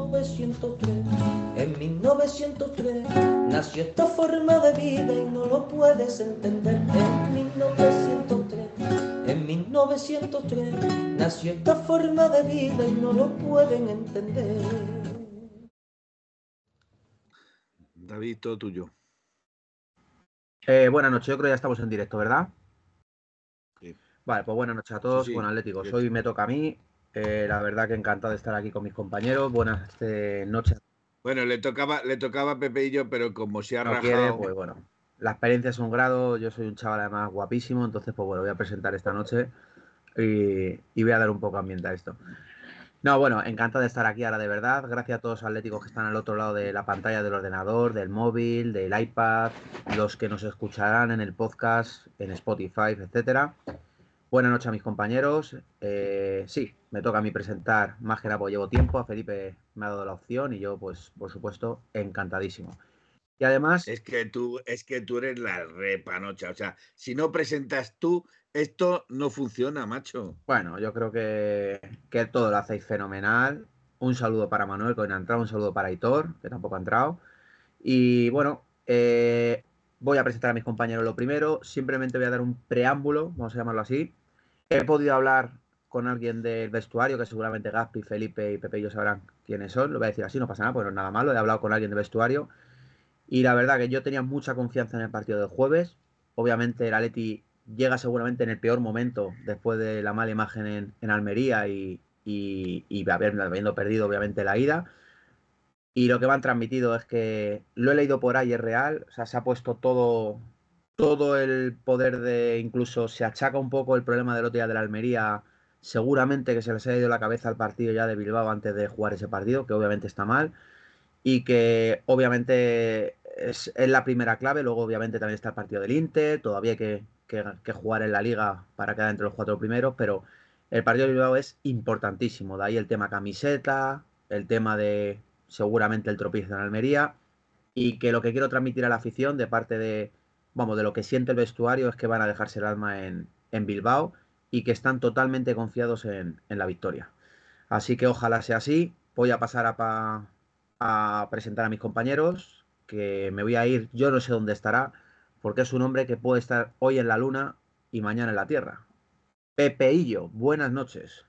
1903. En 1903 nació esta forma de vida y no lo puedes entender. En 1903, en 1903 nació esta forma de vida y no lo pueden entender. David, todo tuyo. Eh, buenas noches, yo creo que ya estamos en directo, ¿verdad? Vale, pues buenas noches a todos. Sí, sí, Atléticos, hoy me toca a mí. Eh, la verdad que encantado de estar aquí con mis compañeros. Buenas eh, noches. Bueno, le tocaba, le tocaba a Pepe y yo, pero como se ha No rajado. quiere, pues bueno. La experiencia es un grado. Yo soy un chaval además guapísimo, entonces pues bueno, voy a presentar esta noche y, y voy a dar un poco ambiente a esto. No, bueno, encantado de estar aquí ahora de verdad. Gracias a todos los atléticos que están al otro lado de la pantalla del ordenador, del móvil, del iPad, los que nos escucharán en el podcast, en Spotify, etcétera. Buenas noches a mis compañeros. Eh, sí, me toca a mí presentar, más que nada porque llevo tiempo. A Felipe me ha dado la opción y yo, pues, por supuesto, encantadísimo. Y además, Es que tú, es que tú eres la repanocha. O sea, si no presentas tú, esto no funciona, macho. Bueno, yo creo que, que todo lo hacéis fenomenal. Un saludo para Manuel, que hoy no ha entrado. Un saludo para Hitor, que tampoco ha entrado. Y bueno, eh, voy a presentar a mis compañeros lo primero. Simplemente voy a dar un preámbulo, vamos a llamarlo así. He podido hablar con alguien del vestuario, que seguramente Gaspi, Felipe y Pepe y yo sabrán quiénes son. Lo voy a decir así, no pasa nada, pues no es nada malo. He hablado con alguien del vestuario. Y la verdad que yo tenía mucha confianza en el partido del jueves. Obviamente el Atleti llega seguramente en el peor momento después de la mala imagen en, Almería y, habiendo perdido obviamente la ida. Y lo que me han transmitido es que lo he leído por ahí, es real. O sea, se ha puesto todo, todo el poder de. Incluso se achaca un poco el problema del otro día de la Almería. Seguramente que se les ha ido la cabeza al partido ya de Bilbao antes de jugar ese partido, que obviamente está mal. Y que obviamente es, la primera clave. Luego, obviamente, también está el partido del Inter. Todavía hay que, que- que jugar en la liga para quedar entre los cuatro primeros. Pero el partido de Bilbao es importantísimo. De ahí el tema camiseta, el tema de seguramente el tropiezo en Almería. Y que lo que quiero transmitir a la afición de parte de, vamos, de lo que siente el vestuario es que van a dejarse el alma en, en Bilbao y que están totalmente confiados en, en la victoria. Así que ojalá sea así. Voy a pasar a, pa- a presentar a mis compañeros, que me voy a ir, yo no sé dónde estará, porque es un hombre que puede estar hoy en la luna y mañana en la tierra. Pepeillo, buenas noches.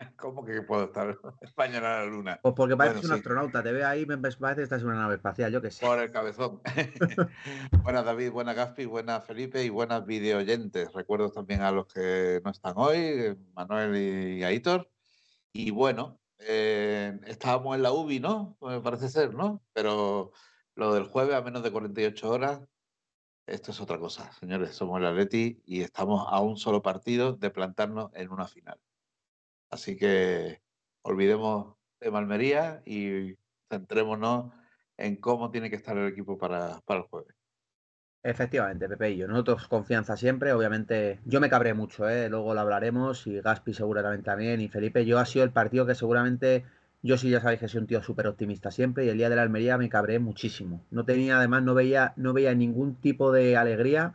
¿Cómo que puedo estar mañana en la luna? Pues porque pareces Bueno, un sí. astronauta, te veo ahí, me parece que estás en una nave espacial, yo qué sé. Por el cabezón. buenas David, buenas Gaspi, buenas Felipe y buenas videoyentes. Recuerdo también a los que no están hoy, Manuel y Aitor. Y bueno, eh, estábamos en la UBI, ¿no? Me parece ser, ¿no? Pero lo del jueves a menos de 48 horas, esto es otra cosa, señores. Somos el Atleti y estamos a un solo partido de plantarnos en una final. Así que olvidemos de Malmería y centrémonos en cómo tiene que estar el equipo para, para el jueves. Efectivamente, Pepeillo. Nosotros confianza siempre, obviamente. Yo me cabré mucho, ¿eh? Luego lo hablaremos y Gaspi seguramente también y Felipe. Yo ha sido el partido que seguramente, yo sí ya sabéis que soy un tío súper optimista siempre y el día de la Almería me cabré muchísimo. No tenía, además, no veía, no veía ningún tipo de alegría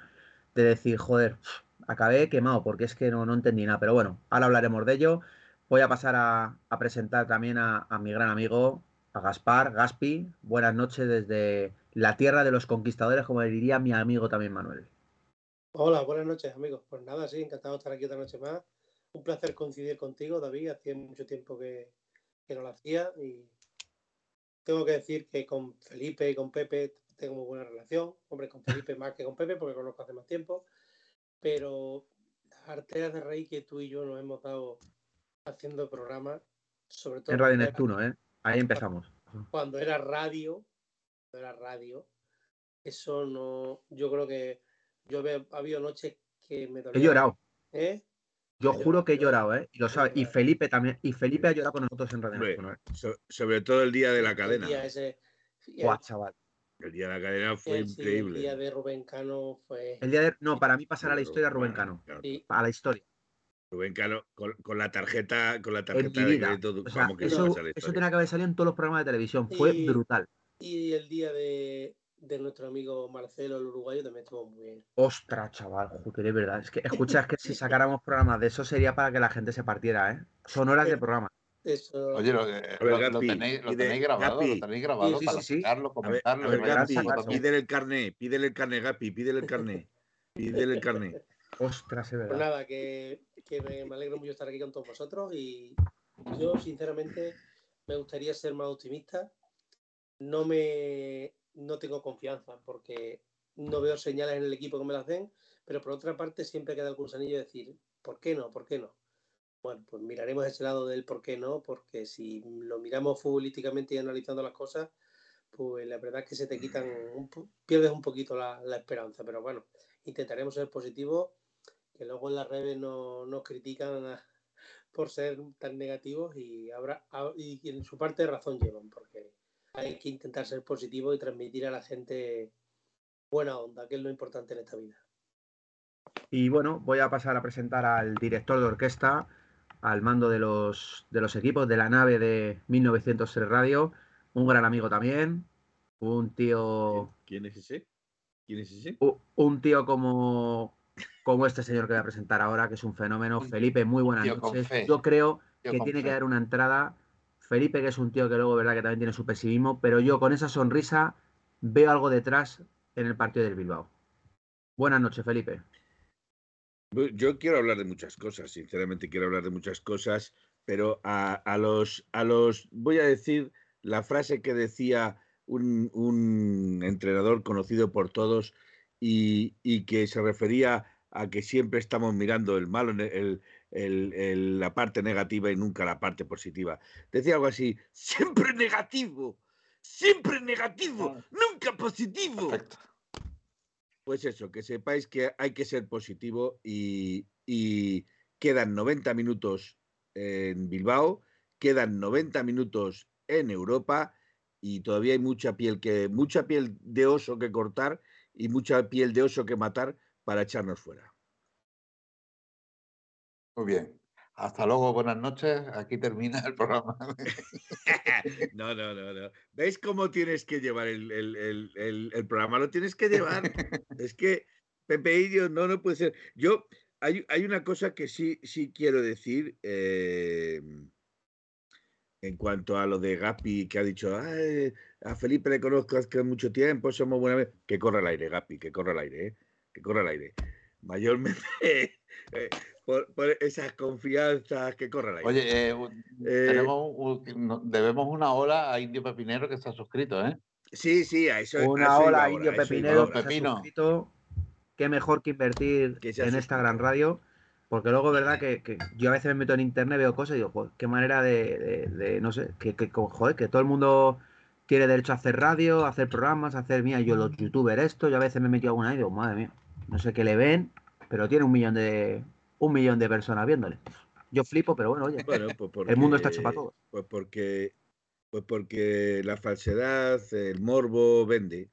de decir, joder, acabé quemado porque es que no, no entendí nada. Pero bueno, ahora hablaremos de ello. Voy a pasar a, a presentar también a, a mi gran amigo, a Gaspar, Gaspi. Buenas noches desde la tierra de los conquistadores, como diría mi amigo también Manuel. Hola, buenas noches, amigos. Pues nada, sí, encantado de estar aquí otra noche más. Un placer coincidir contigo, David. Hacía mucho tiempo que, que no lo hacía y tengo que decir que con Felipe y con Pepe tengo muy buena relación. Hombre, con Felipe más que con Pepe porque conozco hace más tiempo. Pero las arterias de raíz que tú y yo nos hemos dado haciendo programas, sobre todo En Radio era- Neptuno, ¿eh? Ahí empezamos. cuando era radio, cuando era radio, eso no, yo creo que yo he, ha habido noches que me He dolía. llorado. ¿eh? Yo juro que he llorado, ¿eh? Y lo sabe. Y Felipe también. Y Felipe ha llorado con nosotros en Radio Nacional. so- sobre todo el día de la cadena. El día, ese, el- chaval. El día de la cadena fue el- sí, el increíble. día de Rubén Cano fue. El día de... No, para mí pasará a la historia Rubén claro, Cano. A la historia. Rubén Cano con, con la tarjeta, con la tarjeta de crédito, O sea, vamos que eso, eso, tenía que haber salido en todos los programas de televisión. Fue Y- brutal. y el día de, de nuestro amigo Marcelo, el uruguayo, también estuvo muy bien. Ostras, chaval, joder, de verdad. Es que, escucha, es que si sacáramos programas de eso sería para que la gente se partiera, ¿eh? Son horas de programa. Eso. Oye, lo, ver, lo- lo Gapi, tenéis, lo tenéis grabado, Gapi. lo tenéis grabado sí, para sí, A ver, comentarlo. a ver, que Gapi, pídele el carné, pídele el carné, Gapi, pídele el carné. Pídele el carné. Ostras, es Pues verdad. nada, que, me, me alegro mucho estar aquí con todos vosotros y yo sinceramente me gustaría ser más optimista. No me no tengo confianza porque no veo señales en el equipo que me las den, pero por otra parte siempre queda el gusanillo de decir, ¿por qué no? ¿Por qué no? Bueno, pues miraremos ese lado del por qué no, porque si lo miramos futbolísticamente y analizando las cosas, pues la verdad es que se te quitan, un pierdes un poquito la, la esperanza, pero bueno, intentaremos ser positivos que luego en las redes no- nos critican a- por ser tan negativos y habrá a- y en su parte razón llevan porque hay que intentar ser positivo y transmitir a la gente buena onda que es lo importante en esta vida Y bueno, voy a pasar a presentar al director de orquesta, al mando de los, de los equipos de la nave de 1903 Radio, un gran amigo también, un tío, ¿Quién es ese? ¿Quién es ese? un tío como, como este señor que voy a presentar ahora, que es un fenómeno. Felipe, muy buenas noches. Yo creo Tío que tiene que dar una entrada. Felipe, que es un tío que luego, verdad, que también tiene su pesimismo, pero yo con esa sonrisa veo algo detrás en el partido del Bilbao. Buenas noches, Felipe. Yo quiero hablar de muchas cosas, sinceramente quiero hablar de muchas cosas, pero a, a los, a los, voy a decir la frase que decía un, un entrenador conocido por todos y, y que se refería a que siempre estamos mirando el malo, ne- el, el- el- la parte negativa y nunca la parte positiva. Decía algo así, siempre negativo, siempre negativo, nunca positivo. Perfecto. Pues eso, que sepáis que hay que ser positivo y, y quedan 90 minutos en Bilbao, quedan 90 minutos en Europa y todavía hay mucha piel que mucha piel de oso que cortar y mucha piel de oso que matar para echarnos fuera. Muy bien. Hasta luego, buenas noches. Aquí termina el programa. No, no, no, no. ¿Veis cómo tienes que llevar el, el- el- programa? Lo tienes que llevar. Es que Pepe Illo, no, no puede ser. Yo, hay, hay una cosa que sí, sí quiero decir eh, en cuanto a lo de Gapi, que ha dicho, "Ay, a Felipe le conozco hace mucho tiempo, somos buena vez. Que corra el aire, Gapi, que corra el aire, ¿eh? que corra el aire. Mayormente eh, por, por esas confianzas, que corra el aire. Oye, eh, Eh, tenemos un- no- debemos una ola a Indio Pepinero que está suscrito, ¿eh? Sí, sí, a eso Una ola, Indio a iba Pepinero, que suscrito. Qué mejor que invertir Que en esta gran radio. Porque luego, verdad, que, que yo a veces me meto en internet, veo cosas y digo, joder, qué manera de, de- de, no sé, que, que, joder, que todo el mundo tiene derecho a hacer radio, a hacer programas, a hacer, mira, yo los youtubers esto, yo a veces me he metido alguna y digo, madre mía, no sé qué le ven, pero tiene un millón de, un millón de personas viéndole. Yo flipo, pero bueno, oye, Bueno, pues el mundo está hecho para todos. Pues porque, pues porque la falsedad, el morbo vende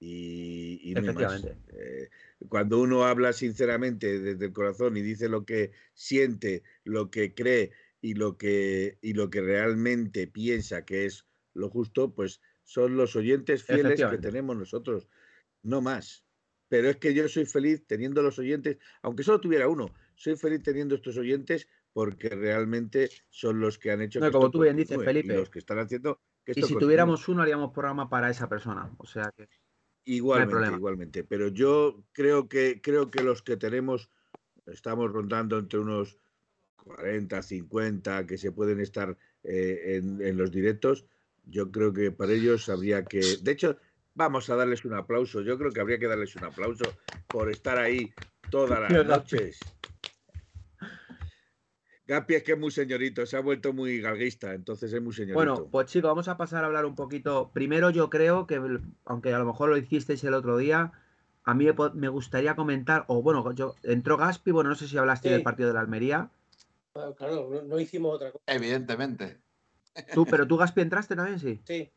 y, y no más. Efectivamente. Eh, cuando uno habla sinceramente desde el corazón y dice lo que siente, lo que cree y lo que, y lo que realmente piensa que es lo justo, pues son los oyentes fieles que tenemos nosotros, no más. Pero es que yo soy feliz teniendo los oyentes, aunque solo tuviera uno, soy feliz teniendo estos oyentes porque realmente son los que han hecho No, que como esto tú bien dices, Felipe. los que están haciendo que Y si continúe. tuviéramos uno, haríamos programa para esa persona. O sea que Igualmente, igualmente. Pero yo creo que creo que los que tenemos estamos rondando entre unos 40, 50 que se pueden estar eh, en, en los directos. Yo creo que para ellos habría que. De hecho, vamos a darles un aplauso. Yo creo que habría que darles un aplauso por estar ahí todas las noches. Gapi es que es muy señorito, se ha vuelto muy galguista, entonces es muy señorito. Bueno, pues chicos, vamos a pasar a hablar un poquito. Primero, yo creo que, aunque a lo mejor lo hicisteis el otro día, a mí me gustaría comentar, o bueno, yo entró Gaspi, bueno, no sé si hablaste del partido de la Almería. Claro, no, hicimos otra cosa. Evidentemente. Tú, pero tú, Gaspi, entraste también, sí. Sí.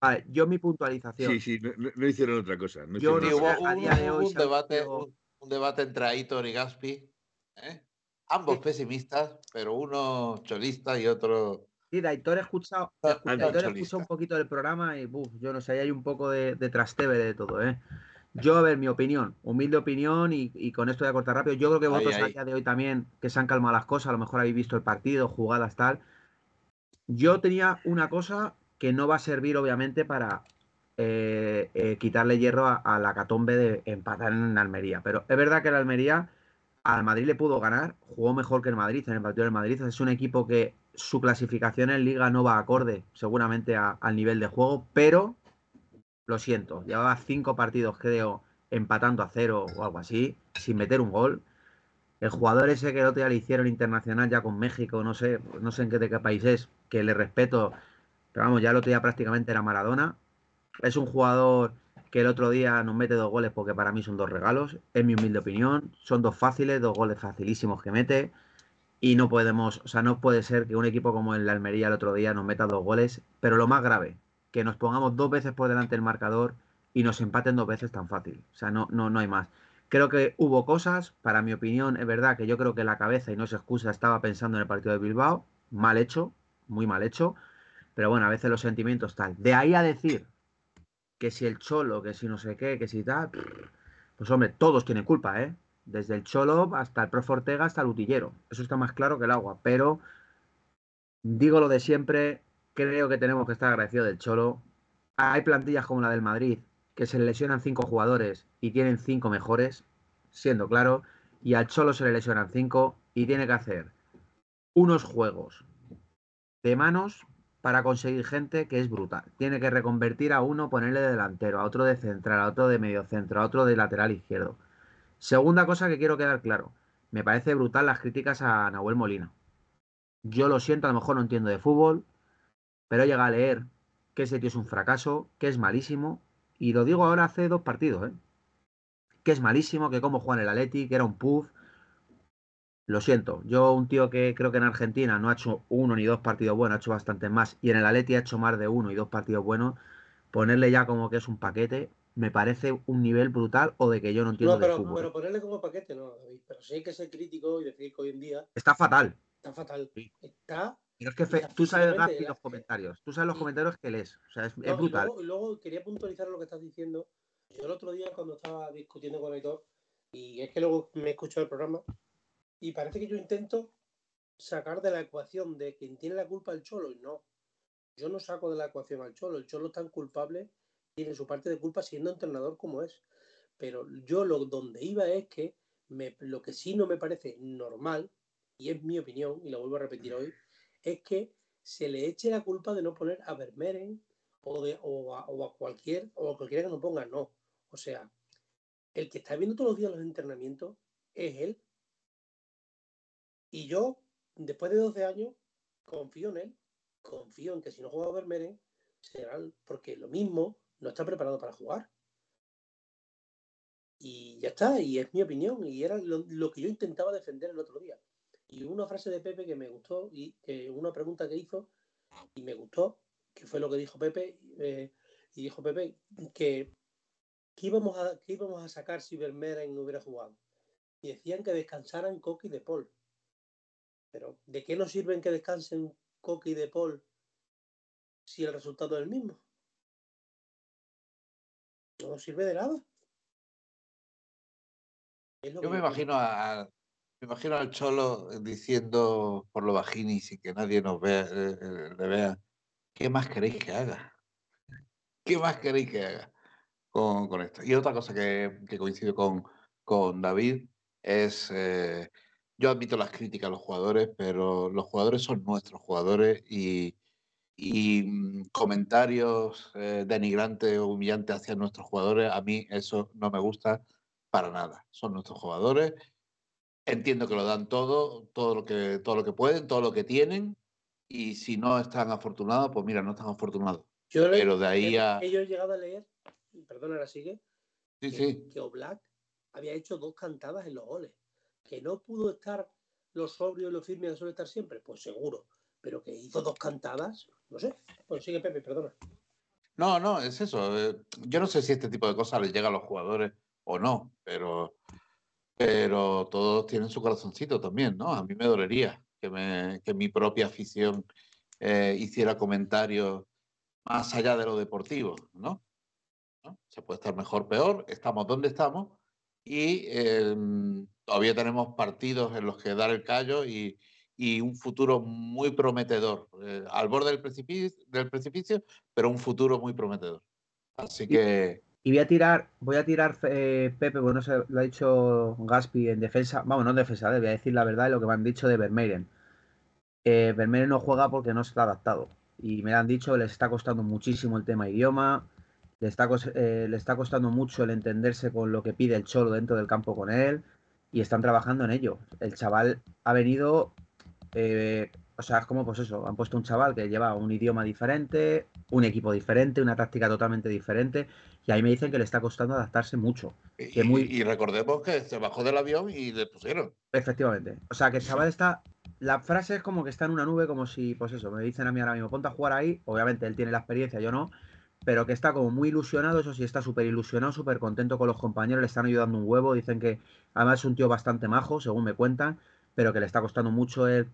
Vale, yo mi puntualización. Sí, sí, no, hicieron otra cosa. yo no hubo, a día de hoy un, debate, un, debate entre Aitor y Gaspi. ¿eh? Ambos pesimistas, pero uno cholista y otro. Sí, de Aitor he escuchado, un poquito del programa y yo no sé, hay un poco de, de trasteve de todo, ¿eh? Yo, a ver, mi opinión, humilde opinión, y, con esto voy a cortar rápido. Yo creo que vosotros a día de hoy también, que se han calmado las cosas, a lo mejor habéis visto el partido, jugadas, tal. Yo tenía una cosa que no va a servir, obviamente, para eh, eh, quitarle hierro a, la catombe de empatar en Almería. Pero es verdad que el Almería al Madrid le pudo ganar, jugó mejor que el Madrid en el partido del Madrid. Es un equipo que su clasificación en liga no va acorde, seguramente, al nivel de juego, pero lo siento, llevaba cinco partidos, creo, empatando a cero o algo así, sin meter un gol. El jugador ese que el otro día le hicieron internacional ya con México, no sé, no sé en qué de qué país es, que le respeto, pero vamos, ya el otro día prácticamente era Maradona. Es un jugador que el otro día nos mete dos goles porque para mí son dos regalos, es mi humilde opinión. Son dos fáciles, dos goles facilísimos que mete. Y no podemos, o sea, no puede ser que un equipo como el Almería el otro día nos meta dos goles. Pero lo más grave, que nos pongamos dos veces por delante del marcador y nos empaten dos veces tan fácil. O sea, no, no, no hay más. Creo que hubo cosas, para mi opinión, es verdad que yo creo que la cabeza, y no se excusa, estaba pensando en el partido de Bilbao, mal hecho, muy mal hecho, pero bueno, a veces los sentimientos tal. De ahí a decir que si el cholo, que si no sé qué, que si tal, pues hombre, todos tienen culpa, ¿eh? Desde el cholo hasta el profe Ortega hasta el utillero. Eso está más claro que el agua, pero digo lo de siempre, creo que tenemos que estar agradecidos del Cholo. Hay plantillas como la del Madrid, que se le lesionan cinco jugadores y tienen cinco mejores, siendo claro, y al Cholo se le lesionan cinco y tiene que hacer unos juegos de manos para conseguir gente que es brutal. Tiene que reconvertir a uno, ponerle de delantero, a otro de central, a otro de medio centro, a otro de lateral izquierdo. Segunda cosa que quiero quedar claro. Me parece brutal las críticas a Nahuel Molina. Yo lo siento, a lo mejor no entiendo de fútbol, pero llega a leer que ese tío es un fracaso, que es malísimo, y lo digo ahora hace dos partidos, ¿eh? que es malísimo, que como Juan el Atleti, que era un puff. Lo siento, yo un tío que creo que en Argentina no ha hecho uno ni dos partidos buenos, ha hecho bastante más, y en el Atleti ha hecho más de uno y dos partidos buenos, ponerle ya como que es un paquete, me parece un nivel brutal o de que yo no entiendo no, pero, de fútbol. pero ponerle como paquete no, David, pero sí hay que ser crítico y decir que hoy en día... Está fatal. Está fatal. Está es que tú sabes los comentarios, tú sabes los comentarios que lees, o sea, es, brutal. Y luego, quería puntualizar lo que estás diciendo. Yo el otro día cuando estaba discutiendo con Aitor, y es que luego me escuchó el programa, y parece que yo intento sacar de la ecuación de quien tiene la culpa el Cholo, y no. Yo no saco de la ecuación al Cholo, el Cholo es tan culpable, tiene su parte de culpa siendo entrenador como es. Pero yo lo donde iba es que lo que sí no me parece normal, y es mi opinión, y lo vuelvo a repetir hoy, es que se le eche la culpa de no poner a Vermeeren o, de, o, a, cualquier o a cualquiera que no ponga, no. O sea, el que está viendo todos los días los entrenamientos es él. Y yo, después de 12 años, confío en él. Confío en que si no juega Vermeeren, será porque lo mismo no está preparado para jugar. Y ya está, y es mi opinión, y era lo que yo intentaba defender el otro día. Y una frase de Pepe que me gustó, y una pregunta que hizo, y me gustó, que fue lo que dijo Pepe, eh, y dijo Pepe que, que, íbamos a, que íbamos a sacar si Vermeeren no hubiera jugado. Y decían que descansaran Coque y De Paul. Pero, ¿de qué nos sirven que descansen Coque y De Paul si el resultado es el mismo? No nos sirve de nada. Yo me imagino a, me imagino al Cholo diciendo por lo bajini y que nadie nos vea, eh, eh, le vea, ¿qué más queréis que haga? ¿Qué más queréis que haga con, esto? Y otra cosa que, que coincido con, con David es, eh, yo admito las críticas a los jugadores, pero los jugadores son nuestros jugadores y, y mm, comentarios denigrantes o humillantes hacia nuestros jugadores, a mí eso no me gusta para nada. Son nuestros jugadores Entiendo que lo dan todo, todo lo que, todo lo que pueden, todo lo que tienen, y si no están afortunados, pues mira, no están afortunados. Yo Pero de ahí a... Yo he llegado a leer, perdón, ahora sigue, Sí, que, sí. que Oblak había hecho dos cantadas en los goles. Que no pudo estar lo sobrio y lo firme que suele estar siempre, pues seguro. Pero que hizo dos cantadas, no sé. Pues sigue Pepe, perdona. No, no, es eso. eh, Yo no sé si este tipo de cosas les llega a los jugadores o no, pero, pero todos tienen su corazoncito también, ¿no? A mí me dolería que, me, que mi propia afición eh, hiciera comentarios más allá de lo deportivo, ¿no? ¿No? Se puede estar mejor, peor, estamos donde estamos y eh, todavía tenemos partidos en los que dar el callo y, y un futuro muy prometedor, eh, al borde del precipicio, del precipicio, pero un futuro muy prometedor. Así que Y voy a tirar, voy a tirar, eh, Pepe, bueno, no sé, lo ha dicho Gaspi en defensa, vamos, no en defensa, voy a decir la verdad de lo que me han dicho de Vermeeren. Eh, Vermeeren no juega porque no está adaptado. Y me han dicho, les está costando muchísimo el tema idioma, le está, eh, le está costando mucho el entenderse con lo que pide el Cholo dentro del campo con él, y están trabajando en ello. El chaval ha venido, eh, o sea, es como pues eso, han puesto un chaval que lleva un idioma diferente, un equipo diferente, una táctica totalmente diferente, y ahí me dicen que le está costando adaptarse mucho. y, muy- y recordemos que se bajó del avión y le pusieron. Efectivamente. O sea, que el chaval está. La frase es como que está en una nube, como si, pues eso, me dicen a mí ahora mismo, ponte a jugar ahí. Obviamente él tiene la experiencia, yo no. Pero que está como muy ilusionado, eso sí, está súper ilusionado, súper contento con los compañeros, le están ayudando un huevo. Dicen que además es un tío bastante majo, según me cuentan, pero que le está costando mucho el.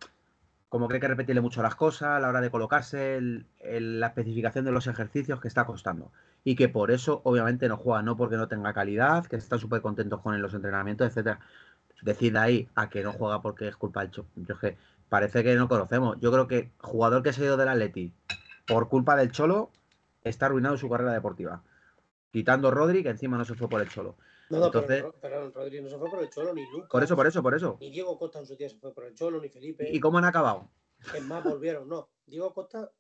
Como que hay que repetirle mucho las cosas a la hora de colocarse, la especificación de los ejercicios que está costando. Y que por eso, obviamente, no juega, no porque no tenga calidad, que están súper contentos con los entrenamientos, etcétera decir de ahí a que no juega porque es culpa del Cholo. Yo es que parece que no conocemos. Yo creo que jugador que se ha ido del Atleti por culpa del Cholo está arruinado su carrera deportiva. Quitando Rodri, que encima no se fue por el Cholo. No, no, Entonces- pero, pero Rodri no se fue por el Cholo, ni Lucas. Por eso, por eso, por eso. Ni Diego Costa en su día se fue por el Cholo, ni Felipe. ¿Y cómo han acabado? Es más, volvieron, no. Diego Costa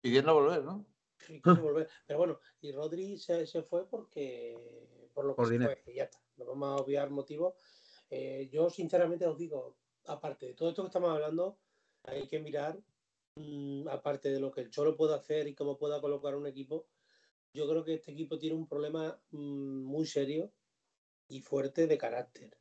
Pidiendo volver, ¿no? volver. Pero bueno, y Rodri se, se fue porque. Por lo que Por se dinero. fue, y ya está. No vamos a obviar motivos. Eh, yo, sinceramente, os digo, aparte de todo esto que estamos hablando, hay que mirar, aparte de lo que el Cholo puede hacer y cómo pueda colocar un equipo, yo creo que este equipo tiene un problema mm, muy serio y fuerte de carácter.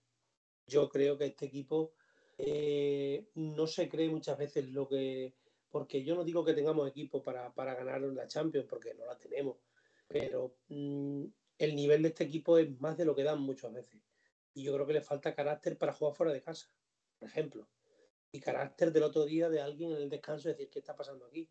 Yo creo que este equipo eh, no se cree muchas veces lo que. Porque yo no digo que tengamos equipo para, para ganar la Champions, porque no la tenemos. Pero mm, el nivel de este equipo es más de lo que dan muchas veces. Y yo creo que le falta carácter para jugar fuera de casa, por ejemplo. Y carácter del otro día de alguien en el descanso decir, ¿qué está pasando aquí?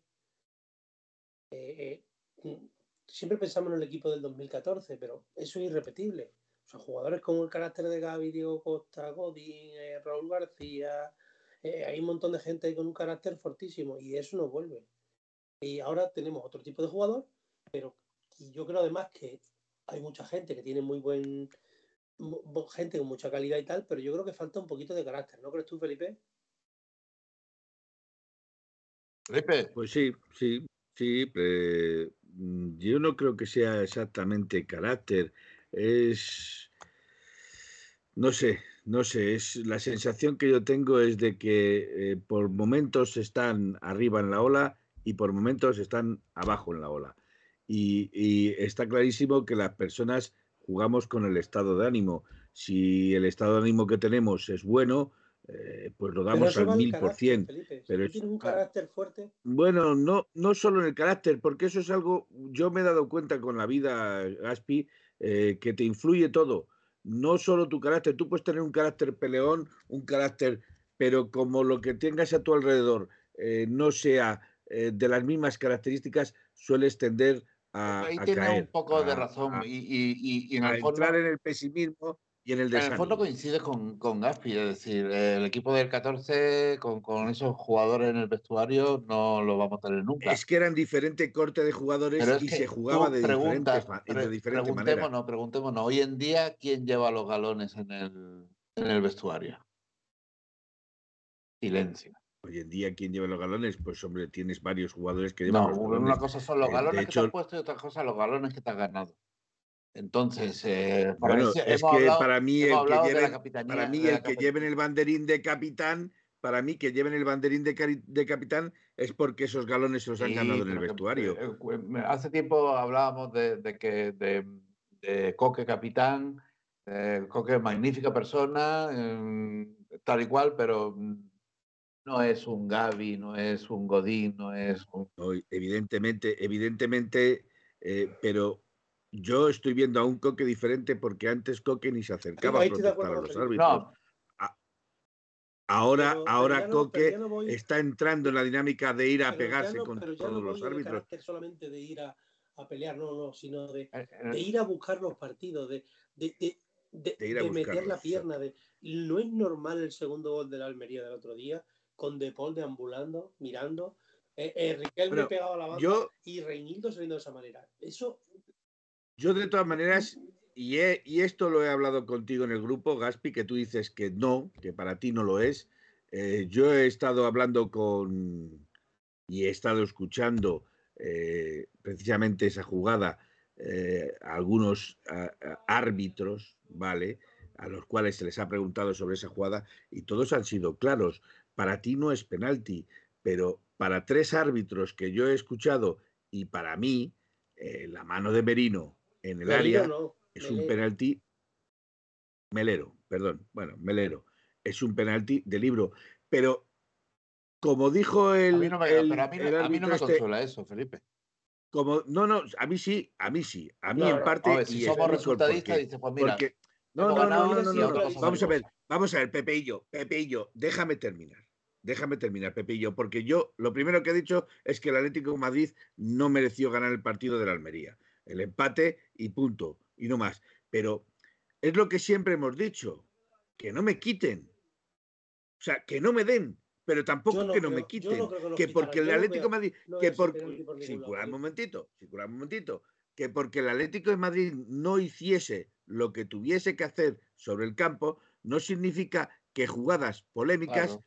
Eh, eh, mm, siempre pensamos en el equipo del 2014, pero eso es irrepetible. O sea, jugadores con el carácter de Gaby, Diego Costa, Godín, eh, Raúl García, hay un montón de gente con un carácter fortísimo y eso no vuelve. Y ahora tenemos otro tipo de jugador, pero yo creo además que hay mucha gente que tiene muy buen gente con mucha calidad y tal, pero yo creo que falta un poquito de carácter, ¿no crees tú, Felipe? Pues sí, sí, sí. mm, yo no creo que sea exactamente carácter. Es. No sé, no sé. Es la sensación que yo tengo es de que eh, por momentos están arriba en la ola y por momentos están abajo en la ola. Y está clarísimo que las personas jugamos con el estado de ánimo. Si el estado de ánimo que tenemos es bueno, eh, pues lo Pero damos al mil por cien. Pero tienes un carácter fuerte, Bueno, no, no solo en el carácter, porque eso es algo, yo me he dado cuenta con la vida, Gaspi, eh, que te influye todo. No solo tu carácter, tú puedes tener un carácter peleón, un carácter, pero como lo que tengas a tu alrededor eh, no sea eh, de las mismas características, sueles tender a, ahí a tiene caer, un poco de razón. a- y, y- y- y en a el fondo, entrar en el pesimismo y en el en el fondo desánimo. coincide con, con Gaspi, es decir, el equipo del 14 con, con esos jugadores en el vestuario no lo vamos a tener nunca. Es que eran diferente corte de jugadores y se jugaba de preguntas, diferentes, de pre- diferente manera. preguntémonos, preguntémonos, hoy en día, ¿quién lleva los galones en el, en el vestuario? Silencio. Hoy en día, ¿quién lleva los galones? Pues hombre, tienes varios jugadores que llevan No, los una galones. cosa son los Eh, de galones que te has puesto y otra cosa los galones que te has ganado. Entonces, eh, Bueno, es que hablado- para mí el que lleven, para mí el que lleven el banderín de capitán, para mí que lleven el banderín de, de capitán es porque esos galones se los han Sí, ganado en el vestuario. eh, eh, hace tiempo hablábamos de, de que de, de Coque capitán, eh, Coque magnífica persona, em, tal y cual, pero no es un Gaby, no es un Godín, no es un... evidentemente, evidentemente, eh, pero yo estoy viendo a un Coque diferente porque antes Coque ni se acercaba a protestar a los árbitros. Ahora, ahora Coque está entrando en la dinámica de ir a pegarse con todos los árbitros. solamente de ir a, pelear, no, no, sino de, eh, de, ir a buscar los partidos, de, de, de meter la pierna. De, no es normal el segundo gol de la Almería del otro día, con De Paul deambulando, mirando. Eh, eh Riquelme pegado a la banda y Reinildo saliendo de esa manera. Eso. Yo, de todas maneras, y, y, esto lo he hablado contigo en el grupo, Gaspi, que tú dices que no, que para ti no lo es. Eh, yo he estado hablando con y he estado escuchando eh, precisamente esa jugada a algunos árbitros, ¿vale? A los cuales se les ha preguntado sobre esa jugada y todos han sido claros para ti no es penalti, pero para tres árbitros que yo he escuchado y para mí, eh, la mano de Merino en el área es un penalti melero, perdón, bueno, melero, es un penalti de libro, pero como dijo el. A mí no me, a mí, no me este consuela eso, Felipe. Como, no, no, a mí sí, a mí sí, a mí en parte. si somos resultadistas, dice, pues mira. no, no, no, no, no, vamos a ver, vamos a ver, Pepe y yo, Pepe y yo, déjame terminar. Déjame terminar, Pepillo, porque yo lo primero que he dicho es que el Atlético de Madrid no mereció ganar el partido de la Almería. El empate y punto, y no más. Pero es lo que siempre hemos dicho, que no me quiten. O sea, que no me den, pero tampoco que no me quiten. que, porque el Atlético de Madrid, que porque, sin curar un momentito, sin curar un momentito, que porque el Atlético de Madrid no hiciese lo que tuviese que hacer sobre el campo, no significa que jugadas polémicas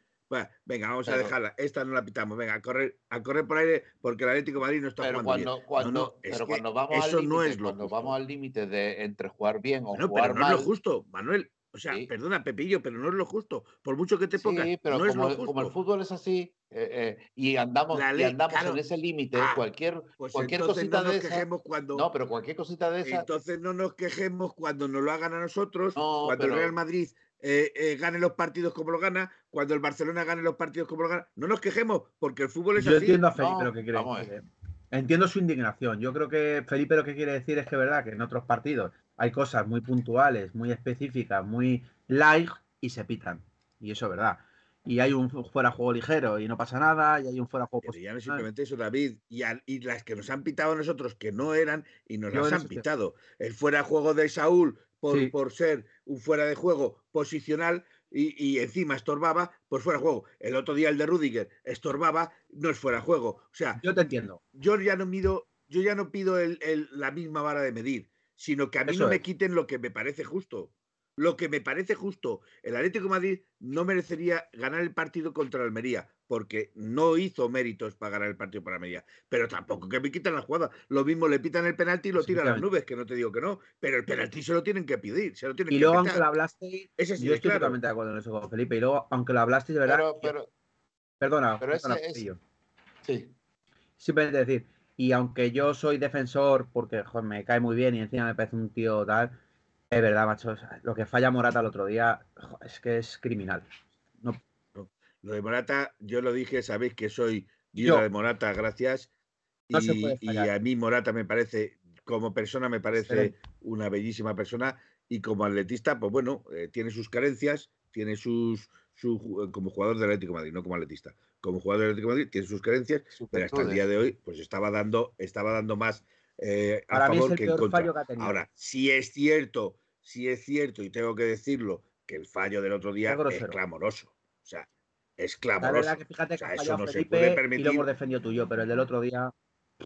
venga, vamos a dejarla. Esta no la pitamos. Venga, a correr, a correr por aire porque el Atlético de Madrid no está pero jugando cuando, Cuando, pero cuando vamos al límite, cuando vamos al límite de entre jugar bien o jugar pero no es lo justo, Manuel. O sea, perdona, Pepillo, pero no es lo justo. Por mucho que te pongas, sí, pero no como, es lo justo. como el fútbol es así eh, eh, y andamos, y andamos en ese límite, ah, cualquier, pues cualquier cosita no de esa. Cuando, no, pero cualquier cosita de esa. Entonces no nos quejemos cuando nos lo hagan a nosotros, cuando el Real Madrid eh, eh, gane los partidos como lo gana, cuando el Barcelona gane los partidos como lo gana. No nos quejemos, porque el fútbol es Yo entiendo a Felipe lo que quiere decir. Entiendo su indignación. Yo creo que Felipe lo que quiere decir es que verdad que en otros partidos hay cosas muy puntuales, muy específicas, muy light y se pitan. Y eso es verdad. Y hay un fuera juego ligero y no pasa nada, y hay un fuera juego Pero ya no simplemente eso, David, y, y, las que nos han pitado a nosotros que no eran y nos las han pitado. El fuera juego de Saúl por, ser un fuera de juego posicional y, encima estorbaba, pues fuera de juego. El otro día el de Rudiger estorbaba, no es fuera de juego. O sea, yo te entiendo. Yo ya no mido, yo ya no pido la misma vara de medir, sino que a mí no me quiten lo que me parece justo. Lo que me parece justo, el Atlético de Madrid no merecería ganar el partido contra el Almería, porque no hizo méritos para ganar el partido para Almería. Pero tampoco que me quitan la jugada. Lo mismo le pitan el penalti y lo tiran a las nubes, que no te digo que no. Pero el penalti se lo tienen que pedir, se lo tienen y luego, aunque lo hablaste, Ese yo estoy totalmente de acuerdo en eso con Felipe. Y luego, aunque lo hablaste, de verdad. Pero, perdona, pero perdona Sí. Simplemente decir, y aunque yo soy defensor, porque me cae muy bien y encima me parece un tío tal es verdad, macho. Lo que falla Morata el otro día es que es criminal. Lo de Morata, yo lo dije, sabéis que soy yo de Morata, gracias. y, a mí Morata me parece, como persona, me parece una bellísima persona. Y como atletista, pues bueno, eh, tiene sus carencias, tiene sus, su, como jugador del Atlético de Madrid, no como atletista. Como jugador del Atlético de Madrid tiene sus carencias, pero hasta el día de hoy, pues estaba dando, estaba dando más eh, a favor que en contra. Ahora, si es cierto, si es cierto, y tengo que decirlo, que el fallo del otro día es, clamoroso. O sea, es clamoroso. que fíjate que eso no se puede permitir. Y lo hemos defendido tú y yo, pero el del otro día.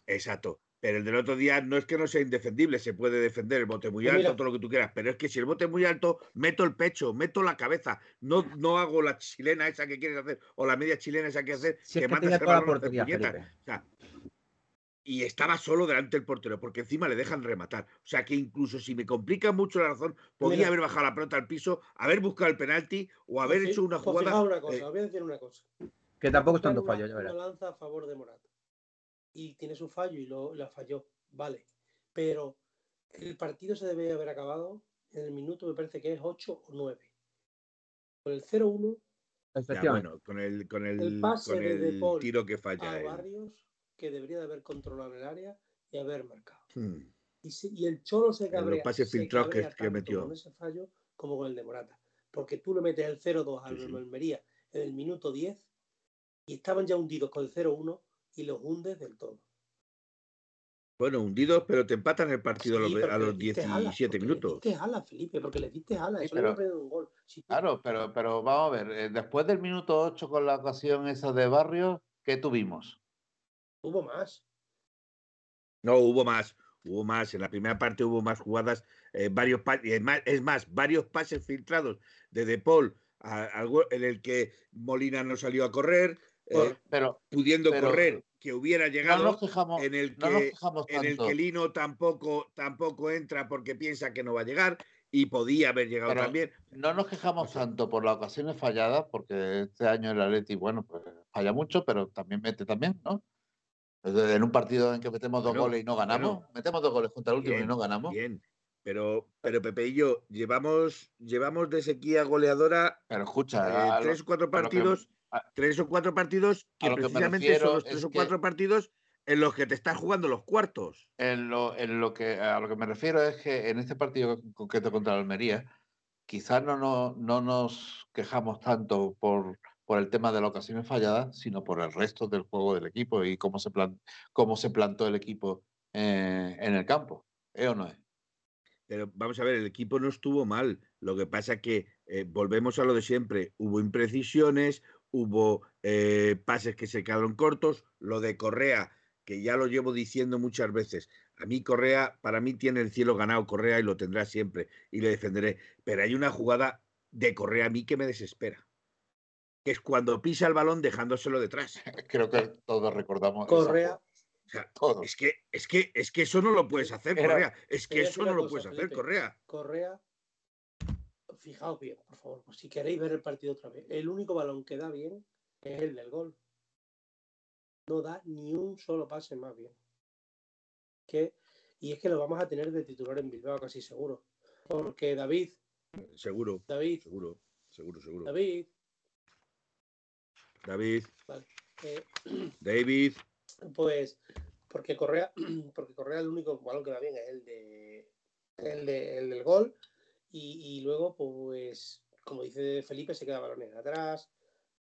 Exacto. Pero el del otro día no es que no sea indefendible, se puede defender el bote muy alto, todo lo que tú quieras, pero es que si el bote es muy alto, meto el pecho, meto la cabeza, no, no hago la chilena esa que quieres hacer o la media chilena esa que hacer, que, que toda la portería, O sea, y estaba solo delante del portero, porque encima le dejan rematar. O sea que incluso si me complica mucho la razón, podría haber bajado la pelota al piso, haber buscado el penalti o haber hecho una pues jugada. Una cosa, eh, voy a decir una cosa. Que tampoco es tanto fallo, ya verás. lanza a favor de Morata. Y tiene su fallo y lo, la falló, vale. Pero el partido se debe haber acabado en el minuto, me parece que es 8 o 9. Con el 0-1. Ya, bueno, con el, con el, El pase con de el De Paul tiro que falla. a él. Barrios, que debería de haber controlado el área y haber marcado. Hmm. Y, se- y el Cholo se los cabrea, pases se filtrados que- cabrea que metió. con ese fallo como con el de Morata. Porque tú le metes el 0-2 al Sí, sí. Almería en el minuto 10 y estaban ya hundidos con el 0-1 y los hundes del todo. Bueno, hundidos, pero te empatan el partido a los, Sí, a los le diste alas, 17 porque minutos. Le diste alas, Felipe, porque le diste alas. Sí, eso pero- perder un gol. Si tú- Claro, pero, pero vamos a ver, eh, después del minuto 8 con la ocasión esa de Barrios, ¿qué tuvimos? Hubo más. No, hubo más, hubo más. En la primera parte hubo más jugadas, eh, varios pa- y es más, es más, varios pases filtrados de De Paul a- en el que Molina no salió a correr, eh, Pero pudiendo pero- correr, que hubiera no llegado, nos fijamos, en el no nos que, en el que Lino tampoco, tampoco entra porque piensa que no va a llegar y podía haber llegado Pero- también. No nos quejamos No tanto por las ocasiones falladas, porque este año el Atleti, bueno, pues falla mucho, pero también mete también, ¿no? En un partido en que metemos dos Bueno, goles y no ganamos, bueno. metemos dos goles contra el último Bien, y no ganamos. Bien, pero, pero Pepe y yo llevamos, llevamos de sequía goleadora Pero escucha, eh, lo- tres cuatro lo que- partidos, a- tres o cuatro partidos que que me precisamente son los tres es o cuatro partidos en los que te estás jugando los cuartos. En lo, en lo que, a lo que me refiero es que en este partido concreto contra la Almería, quizás no, no, no nos quejamos tanto por, por el tema de las ocasiones falladas, sino por el resto del juego del equipo y cómo se, plan, cómo se plantó el equipo eh, en el campo. ¿Eh o no es? Pero vamos a ver, el equipo no estuvo mal. Lo que pasa que eh, volvemos a lo de siempre. Hubo imprecisiones, hubo eh, pases que se quedaron cortos. Lo de Correa, que ya lo llevo diciendo muchas veces. A mí Correa, para mí tiene el cielo ganado Correa y lo tendrá siempre y le defenderé. Pero hay una jugada de Correa a mí que me desespera. Que es cuando pisa el balón dejándoselo detrás. Creo que todos recordamos. Correa, jugada, O sea, todos. es que, es que, es que eso no lo puedes hacer, Era- Correa. Es que eso no lo cosa, puedes hacer. Correa. Correa, fijaos bien, por favor, pues si queréis ver el partido otra vez. El único balón que da bien es el del gol. No da ni un solo pase más bien. Que, y es que lo vamos a tener de titular en Bilbao casi seguro. Porque David, Seguro, David, seguro, seguro, seguro. David, David, eh, David, pues porque Correa, porque Correa el único balón que da bien es el de el, de- el del gol. Y, y luego pues como dice Felipe se queda balones atrás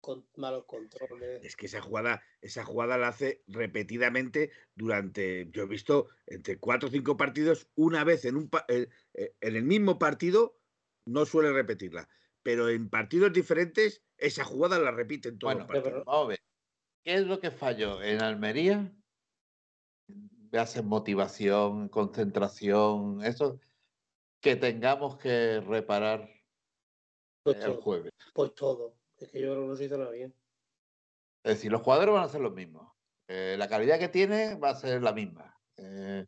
con malos controles es que esa jugada, esa jugada la hace repetidamente durante, yo he visto entre cuatro o cinco partidos, una vez en un eh, eh, en el mismo partido, no suele repetirla, pero en partidos diferentes, esa jugada la repite en todos Bueno, los partidos. vamos a ver. ¿Qué es lo que falló en Almería? Veas en motivación, concentración, eso que tengamos que reparar pues, el todo, jueves. pues todo es que yo creo que no se hizo nada bien Es decir, los jugadores van a ser los mismos. Eh, la calidad que tiene va a ser la misma. Eh,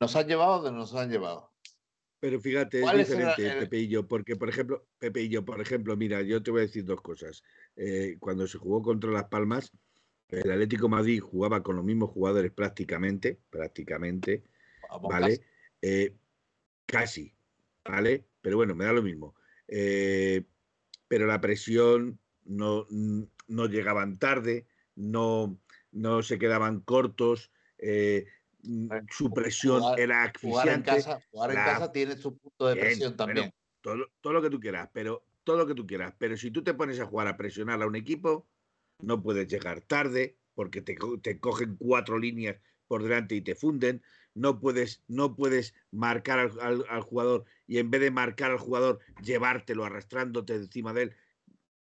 nos han llevado donde nos han llevado. Pero fíjate, es ¿Cuál es el- diferente el- Pepe y yo, porque por ejemplo, Pepe y yo, por ejemplo, mira, yo te voy a decir dos cosas. Eh, cuando se jugó contra Las Palmas, el Atlético de Madrid jugaba con los mismos jugadores prácticamente, prácticamente, ¿vale? casi. Eh, casi, ¿vale? Pero bueno, me da lo mismo. Eh, pero la presión no, no llegaban tarde, no, no se quedaban cortos, eh, su presión jugar- era Jugar en asfixiante. casa, jugar en la- casa tiene su punto de Bien, presión también. todo, lo- todo lo que tú quieras, pero todo lo que tú quieras. Pero si tú te pones a jugar a presionar a un equipo, no puedes llegar tarde porque te, te cogen cuatro líneas por delante y te funden. No puedes, no puedes marcar al, al- al jugador y en vez de marcar al jugador, llevártelo arrastrándote encima de él,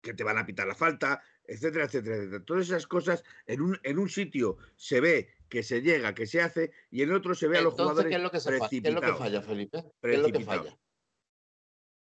que te van a pitar la falta, etcétera, etcétera, etcétera. Todas esas cosas en un, en un sitio se ve que se llega, que se hace, y en otro se ve a los Entonces, jugadores ¿qué es lo que, se ¿qué es lo que precipitados. falla, Felipe? ¿Qué es lo que Precipitados. falla?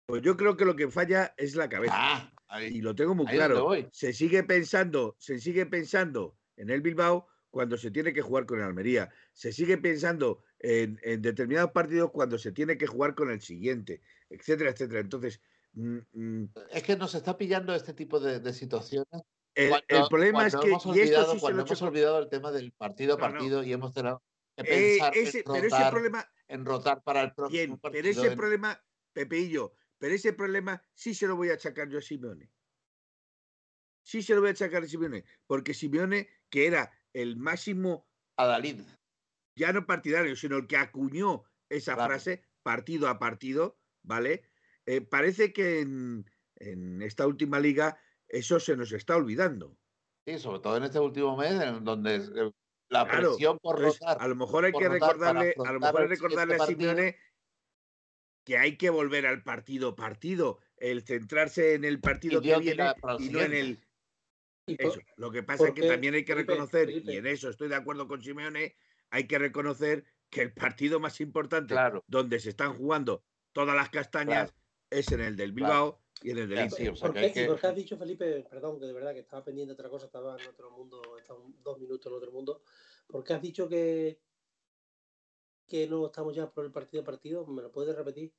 Pues yo creo que lo que falla es la cabeza. Ah, ahí. y lo tengo muy claro. Se sigue pensando, se sigue pensando en el Bilbao cuando se tiene que jugar con el Almería. Se sigue pensando en, en determinados partidos cuando se tiene que jugar con el siguiente, etcétera, etcétera. Entonces, mm, mm, Es que nos está pillando este tipo de, de situaciones. El, cuando- el problema es que hemos y esto olvidado, sí se cuando hemos echo- olvidado el tema del partido a No, no. partido y hemos tenido que Eh, pensar en ese- pero ese rotar. problema, en rotar para el próximo Bien, partido. pero ese en- problema, Pepeillo, pero ese problema sí se lo voy a achacar yo a Simeone. Sí se lo voy a achacar a Simeone, porque Simeone, que era el máximo, a Dalid. ya no partidario, sino el que acuñó esa Claro. frase partido a partido, ¿vale? Eh, parece que en, en esta última liga eso se nos está olvidando. Sí, sobre todo en este último mes, en donde eh, la Claro, presión por rotar. a lo mejor hay que recordarle, a lo mejor recordarle a. Simeone que hay que volver al partido partido, el centrarse en el partido que viene y no en el eso. Lo que pasa es que también hay que reconocer, y en eso estoy de acuerdo con Simeone, hay que reconocer que el partido más importante Claro. donde se están jugando todas las castañas es en el del Bilbao y en el del Ya, Inter. sí, o sea, ¿Por que qué, hay que- y por qué has dicho, Felipe, perdón, que de verdad que estaba pendiente de otra cosa, estaba en otro mundo, estaba un- dos minutos en otro mundo. ¿Por qué has dicho que, que no estamos ya por el partido a partido? ¿Me lo puedes repetir?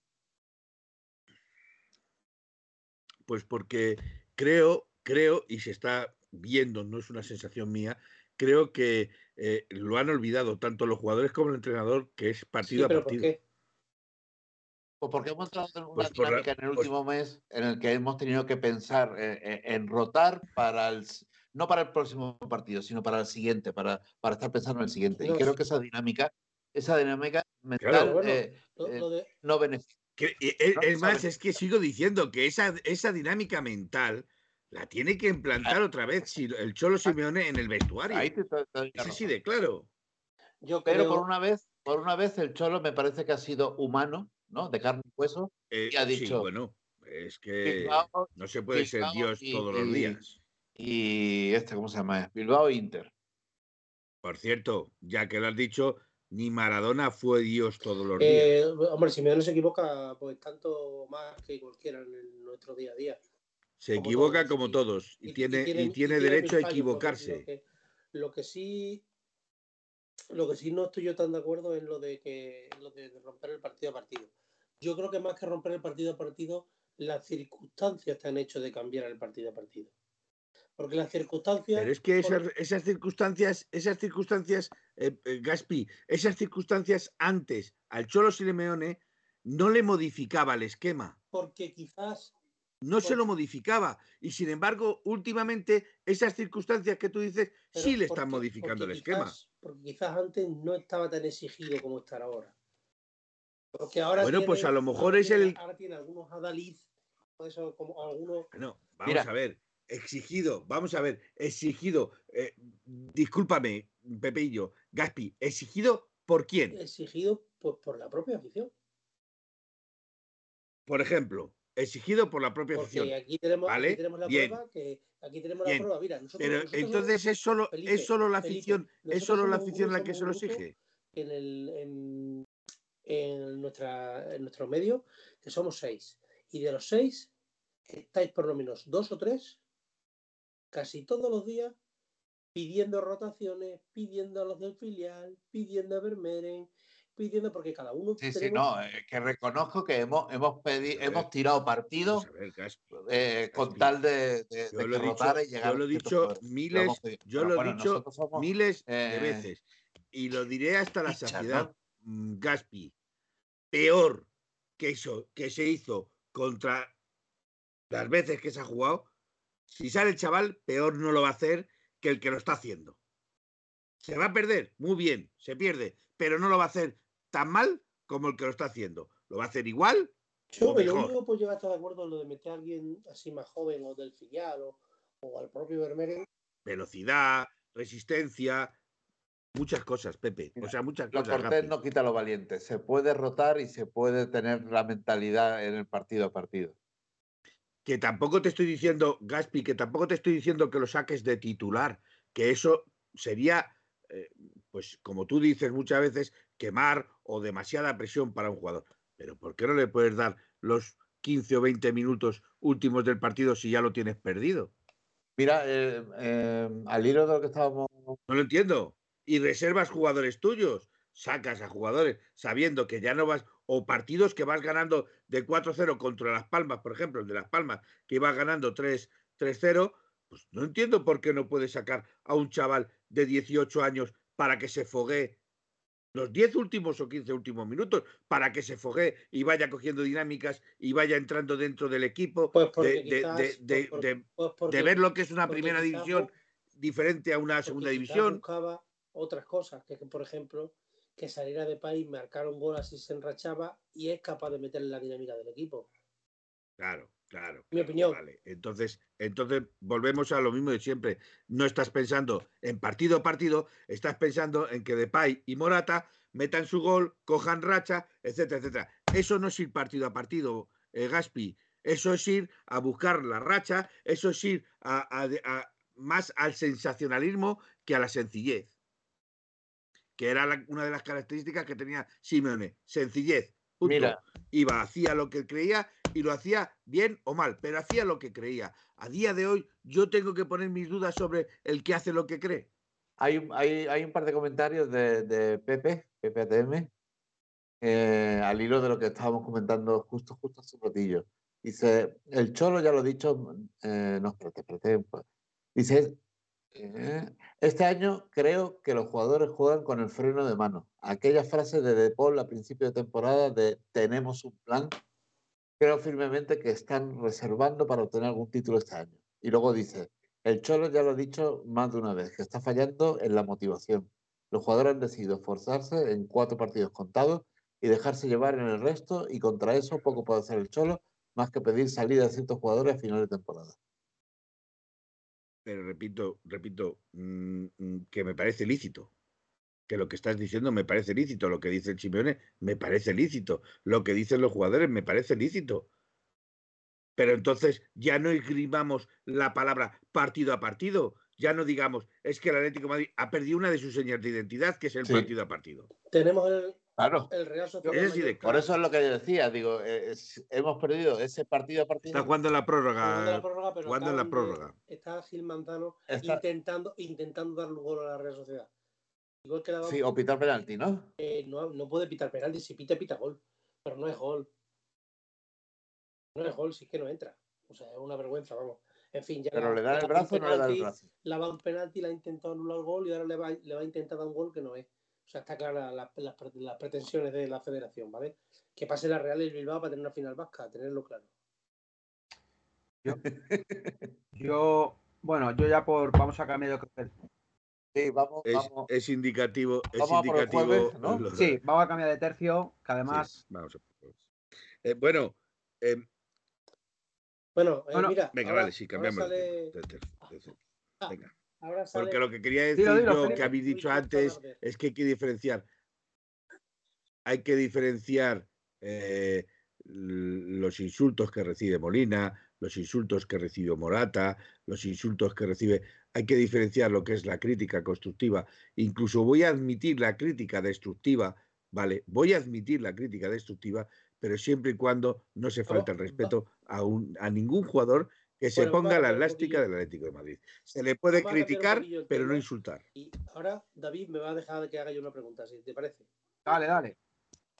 Pues porque creo, creo, y se está viendo, no es una sensación mía, creo que eh, lo han olvidado tanto los jugadores como el entrenador, que es Sí, partido a pero ¿por partido. qué? Pues porque hemos entrado en una Pues la- dinámica en el pues- último mes en el que hemos tenido que pensar en rotar para el no para el próximo partido, sino para el siguiente, para, para estar pensando en el siguiente. Y creo que esa dinámica, esa dinámica mental Claro, bueno, eh, Lo, eh, lo de, no beneficia. Que- y- es, No, es más, ¿sabes? es que sigo diciendo que esa, esa dinámica mental la tiene que implantar otra vez si- el Cholo Simeone en el vestuario. Ahí te, doy la Es así de claro. yo Pero por una vez, por una vez el Cholo me parece que ha sido humano, ¿no? De carne y hueso. Eh, Y ha sí, dicho, bueno, es que Bilbao no se puede ser Dios y- todos los y- días. y este, ¿cómo se llama? Bilbao Inter. Por cierto, ya que lo has dicho, ni Maradona fue Dios todos los días. eh, hombre, si no se equivoca, pues tanto más que cualquiera en el- nuestro día a día. Se como equivoca todos, como y- todos y, tiene, y tiene derecho a equivocarse. Lo que, lo que sí lo que sí no estoy yo tan de acuerdo es lo de que lo de romper el partido a partido. Yo creo que más que romper el partido a partido, las circunstancias te han hecho de cambiar el partido a partido. Porque las circunstancias. Pero es que esas circunstancias, esas circunstancias, eh, eh, Gaspi, esas circunstancias antes al Cholo Simeone no le modificaba el esquema. porque quizás No se lo modificaba. Y sin embargo, últimamente, esas circunstancias que tú dices, Pero sí le están porque- modificando porque el esquema. quizás- Porque quizás antes no estaba tan exigido como está ahora. Porque ahora Bueno, pues a lo mejor es tiene- el- Ahora tiene algunos adaliz, eso como algunos. Bueno, vamos Mira. a ver. Exigido, vamos a ver, exigido. eh, discúlpame, Pepillo, Gaspi, ¿exigido por quién? exigidos pues, por la propia afición. Por ejemplo, exigido por la propia afición. Porque aquí tenemos, aquí ¿Vale? tenemos la Bien. prueba que aquí tenemos Bien. la prueba. Mira, nosotros, Pero nosotros entonces somos- es solo, Felipe, es solo la Felipe, afición, es solo la afición la que se lo exige. en, el, en, en, nuestra, en nuestro medio, que somos seis. Y de los seis, estáis por lo menos dos o tres, casi todos los días, pidiendo rotaciones, pidiendo a los del filial, pidiendo a Vermeeren, pidiendo, porque cada uno. Sí, sí, no, eh, que reconozco que hemos, hemos, pedi- A ver, hemos tirado partido ver, eh, con tal de, de- Yo de lo dicho, y llegar yo lo he dicho. Lo miles, pedido. yo lo he dicho somos, miles de eh, veces. Y lo diré hasta la saciedad. ¿no? Mm, Gaspi, peor que eso que se hizo contra las veces que se ha jugado, si sale el chaval, peor no lo va a hacer que el que lo está haciendo. Se va a perder, muy bien, se pierde, pero no lo va a hacer tan mal como el que lo está haciendo. Lo va a hacer igual Yo, o el mejor. único pues yo estar de acuerdo en lo de meter a alguien así más joven o del filial o, o al propio Vermeeren. velocidad, resistencia, muchas cosas, Pepe. O sea, muchas Lo cosas. cortés no quita lo valiente. Se puede rotar y se puede tener la mentalidad en el partido a partido. que tampoco te estoy diciendo, Gaspi, que tampoco te estoy diciendo que lo saques de titular, que eso sería, eh, pues como tú dices muchas veces, quemar o demasiada presión para un jugador. Pero ¿por qué no le puedes dar los 15 o 20 minutos últimos del partido si ya lo tienes perdido? Mira, eh, eh, al hilo de lo que estábamos. No lo entiendo. Y reservas jugadores tuyos, sacas a jugadores sabiendo que ya no vas, o partidos que vas ganando de 4-0 contra Las Palmas, por ejemplo, el de Las Palmas, que ibas ganando 3 3-0, pues no entiendo por qué no puedes sacar a un chaval de 18 años para que se foguee los 10 últimos o 15 últimos minutos para que se fogue y vaya cogiendo dinámicas y vaya entrando dentro del equipo, Pues de, de- quizás- de- pues de- Pues porque- de ver lo que es una primera quizás división diferente a una segunda división. buscaba otras cosas, que, que, por ejemplo, que saliera de país, marcar un gol así se enrachaba y es capaz de meterle la dinámica del equipo. Claro, claro. Mi opinión. Vale. Entonces, entonces volvemos a lo mismo de siempre. No estás pensando en partido a partido, estás pensando en que Depay y Morata metan su gol, cojan racha, etcétera, etcétera. Eso no es ir partido a partido, eh, Gaspi. Eso es ir a buscar la racha, eso es ir a- a- a- más al sensacionalismo que a la sencillez. Que era la- una de las características que tenía Simeone. Sencillez. Punto Mira, iba, hacía lo que creía y lo hacía bien o mal, pero hacía lo que creía. A día de hoy yo tengo que poner mis dudas sobre el que hace lo que cree. hay, hay, hay un par de comentarios de, Pepe, Pepe ATM, eh, al hilo de lo que estábamos comentando justo, justo hace un ratillo. Dice, el Cholo, ya lo he dicho, eh, no, espérate, espérate. Dice, eh, este año creo que los jugadores juegan con el freno de mano. Aquella frase de De Paul a principio de temporada de tenemos un plan, creo firmemente que están reservando para obtener algún título este año. Y luego dice, el Cholo ya lo ha dicho más de una vez, que está fallando en la motivación. Los jugadores han decidido esforzarse en cuatro partidos contados y dejarse llevar en el resto y contra eso poco puede hacer el Cholo más que pedir salida de ciertos jugadores a final de temporada. Pero repito, repito, mm, mm, que me parece lícito. Que lo que estás diciendo me parece lícito. Lo que dice el Simeone me parece lícito. Lo que dicen los jugadores me parece lícito. Pero entonces ya no esgrimamos la palabra partido a partido. Ya no digamos, es que el Atlético de Madrid ha perdido una de sus señas de identidad, que es el Sí. partido a partido. Tenemos el, Claro. el Real Sociedad. Por eso es lo que yo decía, digo, eh, es- hemos perdido ese partido a Está partido. jugando en la jugando prórroga. la prórroga, pero jugando en la prórroga. Está Gil Manzano Está- intentando, intentando darle un gol a la Real Sociedad. Igual que le ha dado Sí, o pitar penalti, ¿no? eh, no, no puede pitar penalti, si pita, pita gol. Pero no es gol. No es gol, si es que no entra. O sea, es una vergüenza, vamos. En fin, ya Pero la- le da el la brazo o no le da el brazo. Le va un penalti, le ha intentado anular el gol y ahora le va, le va a intentar dar un gol que no es. O sea, está clara la- las, pre- las pretensiones de la federación, ¿vale? Que pase la Real y el Bilbao para tener una final vasca, tenerlo claro. Yo, bueno, yo ya por. Vamos a cambiar. Que- Sí, vamos, Es, vamos. es indicativo. Es Vamos indicativo. jueves, ¿no? lo- Sí, vamos a cambiar de tercio, que sí, además. vamos a. Eh, bueno, eh, Bueno, eh, Bueno, mira, venga, ahora- vale, sí, cambiamos. sale- de- Venga. ahora sale- Porque lo que quería decir dilo, yo, Felipe. que habéis dicho antes, es que hay que diferenciar. Hay que diferenciar eh, los insultos que recibe Molina, los insultos que recibe Morata, los insultos que recibe. Hay que diferenciar lo que es la crítica constructiva. Incluso voy a admitir la crítica destructiva, ¿vale? Voy a admitir la crítica destructiva, pero siempre y cuando no se falta el va- respeto a, un, a ningún jugador que se Bueno, ponga la elástica del Atlético de Madrid. Se le puede criticar, pero no insultar. Y ahora David me va a dejar de que haga yo una pregunta, si te parece. Dale, dale.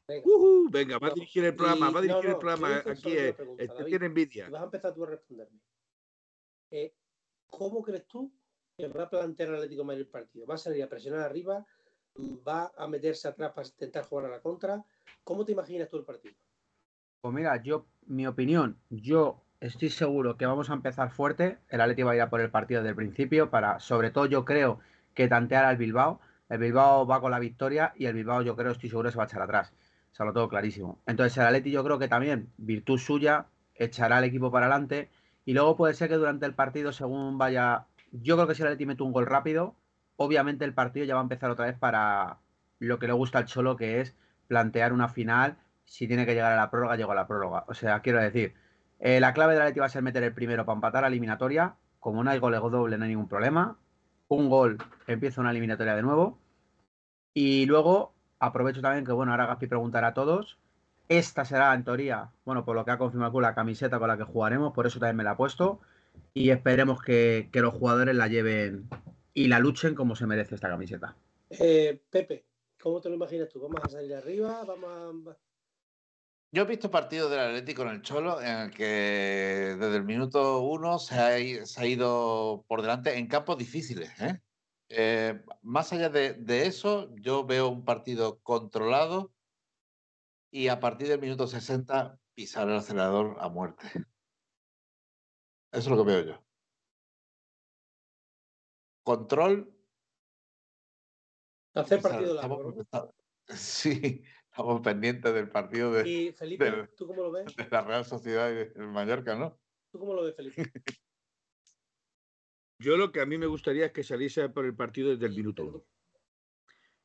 Venga. Venga, va a dirigir el programa, y- va a dirigir no, el programa aquí. una eh, pregunta, el que David. tiene envidia. vas a empezar tú a responderme. Eh, ¿Cómo crees tú va a plantear el Atlético de el partido? ¿Va a salir a presionar arriba? ¿Va a meterse atrás para intentar jugar a la contra? ¿Cómo te imaginas tú el partido? Pues mira, yo, mi opinión, yo estoy seguro que vamos a empezar fuerte. El Atleti va a ir a por el partido desde el principio para, sobre todo yo creo, que tantear al Bilbao. El Bilbao va con la victoria y el Bilbao yo creo, estoy seguro, se va a echar atrás. O sea, lo tengo clarísimo. Entonces el Atleti yo creo que también, virtud suya, echará al equipo para adelante. Y luego puede ser que durante el partido, según vaya... Yo creo que si el Atleti mete un gol rápido, obviamente el partido ya va a empezar otra vez para lo que le gusta al Cholo, que es plantear una final. Si tiene que llegar a la prórroga, llega a la prórroga. O sea, quiero decir, eh, la clave del Atleti va a ser meter el primero para empatar la eliminatoria. Como no hay gol doble, no hay ningún problema. Un gol, empieza una eliminatoria de nuevo. Y luego aprovecho también que, bueno, ahora Gaspi preguntará a todos. Esta será, en teoría, bueno, por lo que ha confirmado con la camiseta con la que jugaremos, por eso también me la he puesto. Y esperemos que, que los jugadores la lleven y la luchen como se merece esta camiseta. Eh, Pepe, ¿cómo te lo imaginas tú? ¿Vamos a salir arriba? ¿Vamos a... Yo he visto partidos del Atlético con el Cholo en el que desde el minuto uno se ha, i- se ha ido por delante en campos difíciles, ¿eh? Eh, más allá de, de, eso, yo veo un partido controlado y a partir del minuto 60 pisar el acelerador a muerte. Eso es lo que veo yo. Control. Hacer partido largo. Sí, estamos pendientes del partido de, y Felipe, ¿tú cómo lo ves? de la Real Sociedad y de Mallorca, ¿no? ¿Tú cómo lo ves, Felipe? Yo lo que a mí me gustaría es que saliese por el partido desde el minuto uno.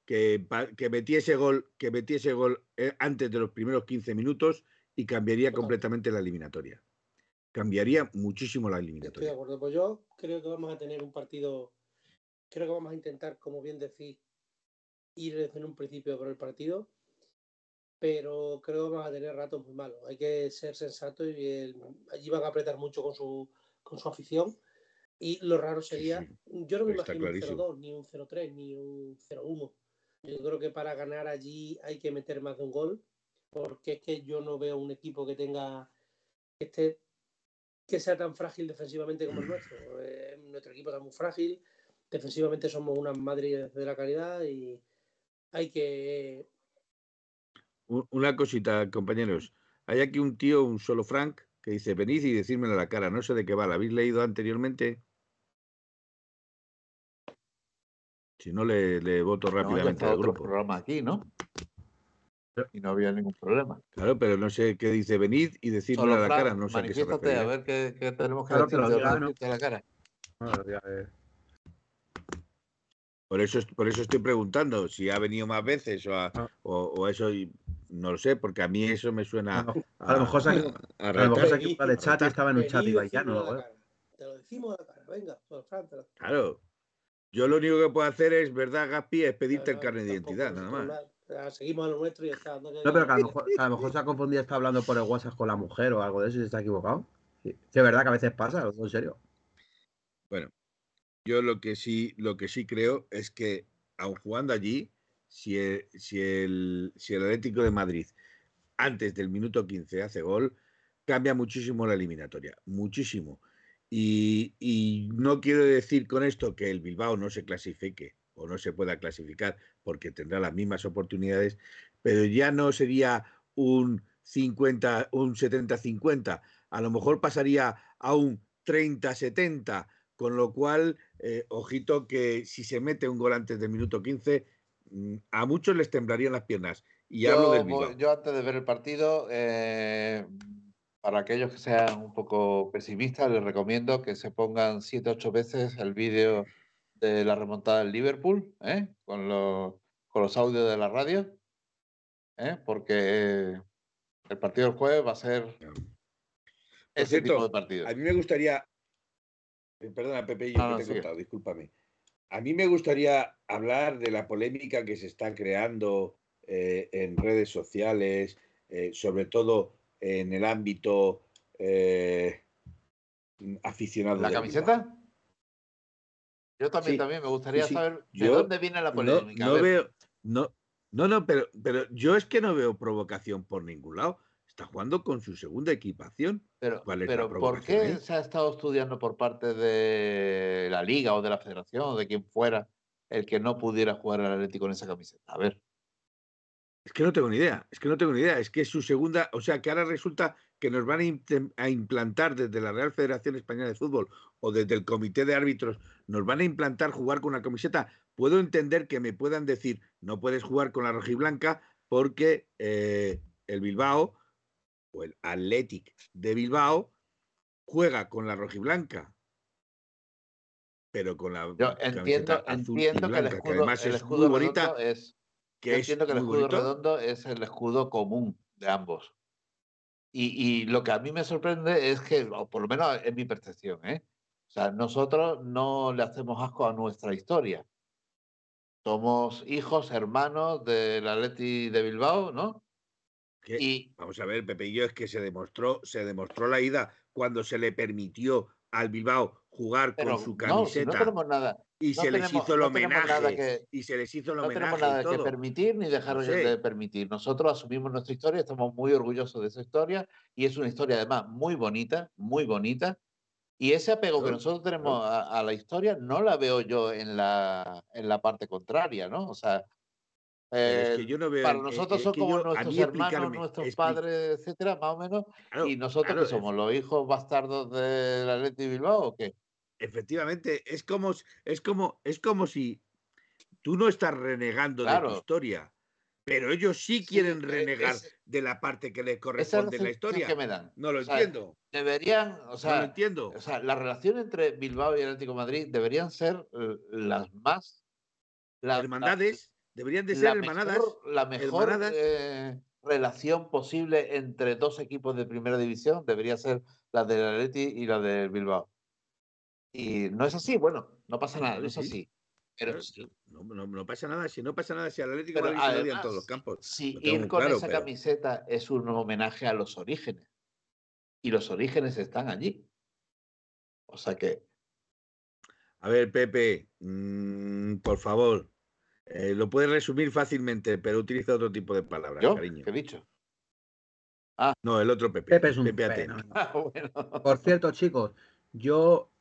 Que, que metiese gol, que metiese gol eh, antes de los primeros 15 minutos y cambiaría completamente la eliminatoria. Cambiaría muchísimo la eliminatoria. Estoy de acuerdo. Pues yo creo que vamos a tener un partido. Creo que vamos a intentar, como bien decís, ir desde un principio por el partido pero creo que vamos a tener ratos muy malos. Hay que ser sensato y allí van a apretar mucho con su, con su afición. Y lo raro sería, yo no me imagino un 0-2, ni un 0-3, ni un 0-1. Yo creo que para ganar allí hay que meter más de un gol, porque es que yo no veo un equipo que tenga que esté que sea tan frágil defensivamente como el nuestro. Eh, nuestro equipo está muy frágil, defensivamente somos unas madres de la calidad y hay que una cosita, compañeros. Hay aquí un tío, un solo Frank, que dice, venid y decírmelo a la cara. No sé de qué va. ¿La habéis leído anteriormente? Si no, le, le voto rápidamente al grupo. programa aquí, ¿no? Y no había ningún problema. Claro, pero no sé qué dice venid y decírmelo a la cara. No sé a qué se a ver qué, tenemos que decir a la cara. Por eso, por eso estoy preguntando si ha venido más veces o, ah. o, eso, no lo sé, porque a mí eso me suena. A, lo mejor se a, lo mejor de chat estaba en un chat y ya no. Te lo decimos a la cara, venga, Claro. Yo lo único que puedo hacer es, ¿verdad, Gaspi? Es pedirte el carnet de identidad, nada más. Seguimos a lo nuestro y está. No, pero que a lo, mejor, a lo mejor se ha confundido, está hablando por el WhatsApp con la mujer o algo de eso y se está equivocado. Sí, es verdad que a veces pasa, en serio. Bueno, yo lo que sí, lo que sí creo es que, aun jugando allí, si el, si el, si el Atlético de Madrid antes del minuto 15 hace gol, cambia muchísimo la eliminatoria, muchísimo. Y, y, no quiero decir con esto que el Bilbao no se clasifique o no se pueda clasificar porque tendrá las mismas oportunidades, pero ya no sería un 50, un 70-50, a lo mejor pasaría a un 30-70 con lo cual, eh, ojito que si se mete un gol antes del minuto 15, mm, a muchos les temblarían las piernas. Y yo, hablo del Yo antes de ver el partido, eh, para aquellos que sean un poco pesimistas, les recomiendo que se pongan 7-8 veces el vídeo de la remontada del Liverpool, ¿eh? con, los, con los audios de la radio, porque el partido del jueves va a ser ese tipo de partido. A mí me gustaría, eh, perdona, Pepe, yo te he contado, discúlpame. A mí me gustaría hablar de la polémica que se está creando eh, en redes sociales, eh, sobre todo en el ámbito aficionado. ¿La camiseta? Yo también, también me gustaría saber de dónde viene la polémica. No, veo, no, no, no, pero, pero yo es que no veo provocación por ningún lado está jugando con su segunda equipación. Pero, pero ¿por qué se ha estado estudiando por parte de la liga o de la federación o de quien fuera el que no pudiera jugar al Atlético en esa camiseta? A ver. Es que no tengo ni idea, es que no tengo ni idea, es que es su segunda, o sea que ahora resulta que nos van a, implantar desde la Real Federación Española de Fútbol o desde el Comité de Árbitros, nos van a implantar jugar con una camiseta. Puedo entender que me puedan decir, no puedes jugar con la rojiblanca porque eh, el Bilbao o el Athletic de Bilbao juega con la rojiblanca, pero con la yo entiendo, entiendo que el escudo, además es muy bonita. Es, que entiendo que el escudo redondo es el escudo común de ambos. Y, y, lo que a mí me sorprende es que, o por lo menos es mi percepción, ¿eh? O sea, nosotros no le hacemos asco a nuestra historia. Somos hijos, hermanos del Atleti de Bilbao, ¿no? y, vamos a ver, Pepe y yo, es que se demostró, se demostró la ida cuando se le permitió al Bilbao jugar con su camiseta. No, tenemos nada. Y se les hizo el homenaje. y se les hizo el homenaje. No tenemos nada que permitir ni dejar de permitir. Nosotros asumimos nuestra historia, estamos muy orgullosos de esa historia y es una historia además muy bonita, muy bonita. Y ese apego que nosotros tenemos a, a la historia no la veo yo en la, en la parte contraria, ¿no? O sea, es eh, que yo no veo. para nosotros es son que como yo, nuestros hermanos, nuestros padres, etcétera, más o menos. claro, ¿Y nosotros claro, que somos? ¿Los hijos bastardos del Atleti Bilbao o qué? Efectivamente, es como, es como, es como si tú no estás renegando de tu historia, pero ellos sí quieren e- renegar es- de la parte que les la corresponde en la sensación historia. que me dan. No lo O sea, entiendo, deberían, o no lo sea, entiendo. o sea, la relación entre Bilbao y Atlético de Madrid deberían ser eh, las más la, la- Hermandades, deberían de la ser hermanadas, mejor, la mejor hermanadas. eh, relación posible entre dos equipos de primera división debería ser la del Atleti y la del Bilbao. Y no es así, bueno, no pasa nada, no es sí. así. Pero, no, no- no pasa nada, si no pasa nada, si al Atlético pero Madrid se lo odian todos los además, campos. si lo ir con claro, esa pero- camiseta es un homenaje a los orígenes. Y los orígenes están allí. O sea que, A ver, Pepe, mm, por favor, eh, lo puedes resumir fácilmente, pero utiliza otro tipo de palabras, yo, cariño. ¿qué he dicho? No, el otro Pepe. Pepe es un Pepe fenómeno. Ah, bueno. Por cierto, chicos, yo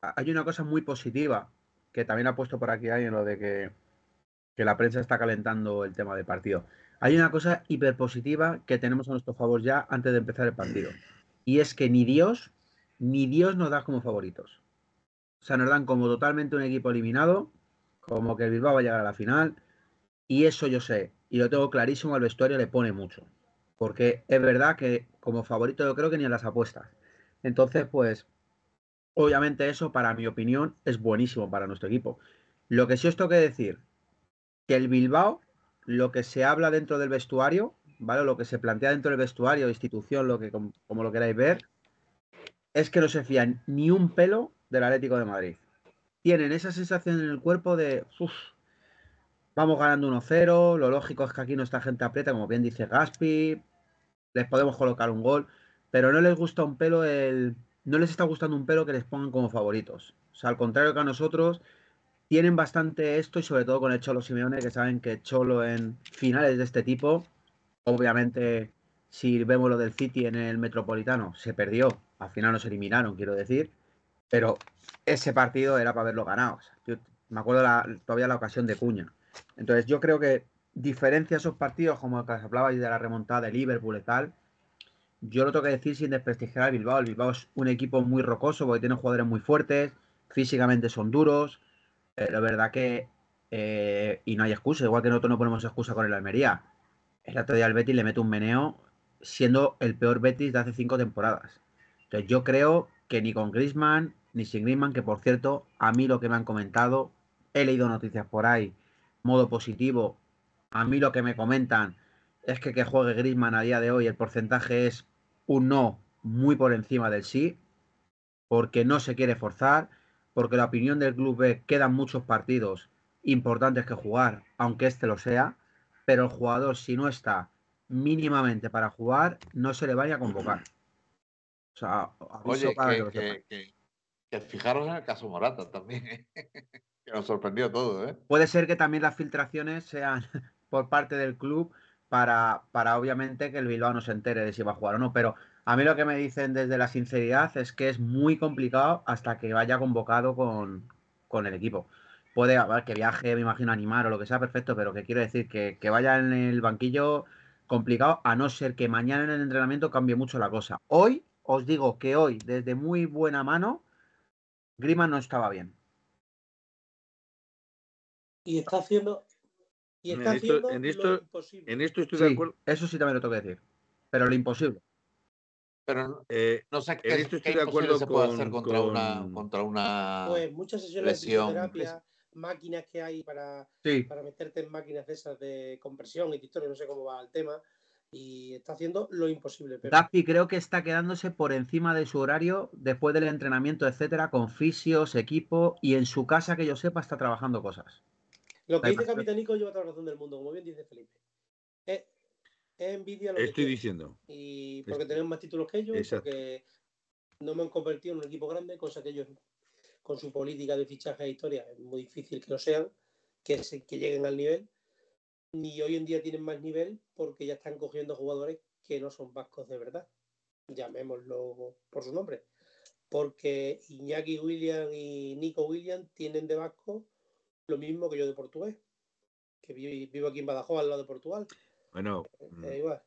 hay una cosa muy positiva que también ha puesto por aquí alguien lo de que, que la prensa está calentando el tema del partido. Hay una cosa hiperpositiva que tenemos a nuestro favor ya antes de empezar el partido. Y es que ni Dios, ni Dios nos da como favoritos. O sea, nos dan como totalmente un equipo eliminado, como que el Bilbao va a llegar a la final. Y eso yo sé, y lo tengo clarísimo, al vestuario le pone mucho. Porque es verdad que como favorito yo creo que ni en las apuestas. Entonces, pues, obviamente eso, para mi opinión, es buenísimo para nuestro equipo. Lo que sí os tengo que decir, que el Bilbao, lo que se habla dentro del vestuario, ¿vale? Lo que se plantea dentro del vestuario, institución, lo que como, lo queráis ver, es que no se fían ni un pelo del Atlético de Madrid. Tienen esa sensación en el cuerpo de, "Uf, vamos ganando 1-0, lo lógico es que aquí nuestra gente aprieta, como bien dice Gaspi, les podemos colocar un gol, pero no les gusta un pelo el... No les está gustando un pelo que les pongan como favoritos. O sea, al contrario que a nosotros, tienen bastante esto y sobre todo con el Cholo Simeone, que saben que Cholo en finales de este tipo, obviamente, si vemos lo del City en el Metropolitano, se perdió, al final nos eliminaron, quiero decir, pero ese partido era para haberlo ganado. Yo me acuerdo la- todavía la ocasión de Cuña. Entonces yo creo que diferencia esos partidos, como que os hablabais de la remontada de Liverpool y tal, yo lo tengo que decir sin desprestigiar al Bilbao. El Bilbao es un equipo muy rocoso porque tiene jugadores muy fuertes, físicamente son duros. Pero es verdad que. eh, y no hay excusa, igual que nosotros no ponemos excusa con el Almería. El otro día el Betis le mete un meneo siendo el peor Betis de hace cinco temporadas. Entonces yo creo que ni con Griezmann ni sin Griezmann, que por cierto, a mí lo que me han comentado, he leído noticias por ahí, modo positivo. A mí lo que me comentan es que que juegue Griezmann a día de hoy el porcentaje es un no muy por encima del sí, porque no se quiere forzar, porque la opinión del club B quedan muchos partidos importantes que jugar, aunque este lo sea, pero el jugador si no está mínimamente para jugar, no se le vaya a convocar. O sea, Oye, para que, que- que fijaros en el caso Morata también, ¿eh? que nos sorprendió todo, ¿eh? Puede ser que también las filtraciones sean por parte del club para, para obviamente que el Bilbao no se entere de si va a jugar o no, pero a mí lo que me dicen desde la sinceridad es que es muy complicado hasta que vaya convocado con, con el equipo. Puede haber que viaje, me imagino, animar o lo que sea, perfecto, pero que quiero decir que, que vaya en el banquillo complicado, a no ser que mañana en el entrenamiento cambie mucho la cosa. Hoy, os digo que hoy, desde muy buena mano, Griezmann no estaba bien. Y está haciendo. Y En está esto- haciendo en lo imposible. En esto estoy de acuerdo. eso sí también lo tengo que decir. Pero lo imposible. Pero no- eh, no sé en qué, esto qué estoy de acuerdo se puede con- hacer contra una con- contra una Pues muchas sesiones lesión. de fisioterapia, máquinas que hay para, Sí, para meterte en máquinas de esas de compresión y historia, no sé cómo va el tema. Y está haciendo lo imposible. Pero creo que está quedándose por encima de su horario después del entrenamiento, etcétera, con fisios, equipo y en su casa, que yo sepa, está trabajando cosas. Lo que dice Capitanico lleva toda la razón del mundo, como bien dice Felipe. Es, es envidia lo que estoy diciendo. Y porque tenemos más títulos que ellos, Exacto. porque no me han convertido en un equipo grande, cosa que ellos, con su política de fichaje e historia, es muy difícil que lo sean, que, se- que lleguen al nivel. Ni hoy en día tienen más nivel porque ya están cogiendo jugadores que no son vascos de verdad. Llamémoslo por su nombre. porque Iñaki William y Nico William tienen de vasco lo mismo que yo de portugués, que vivo aquí en Badajoz, al lado de Portugal. Bueno, Eh, igual.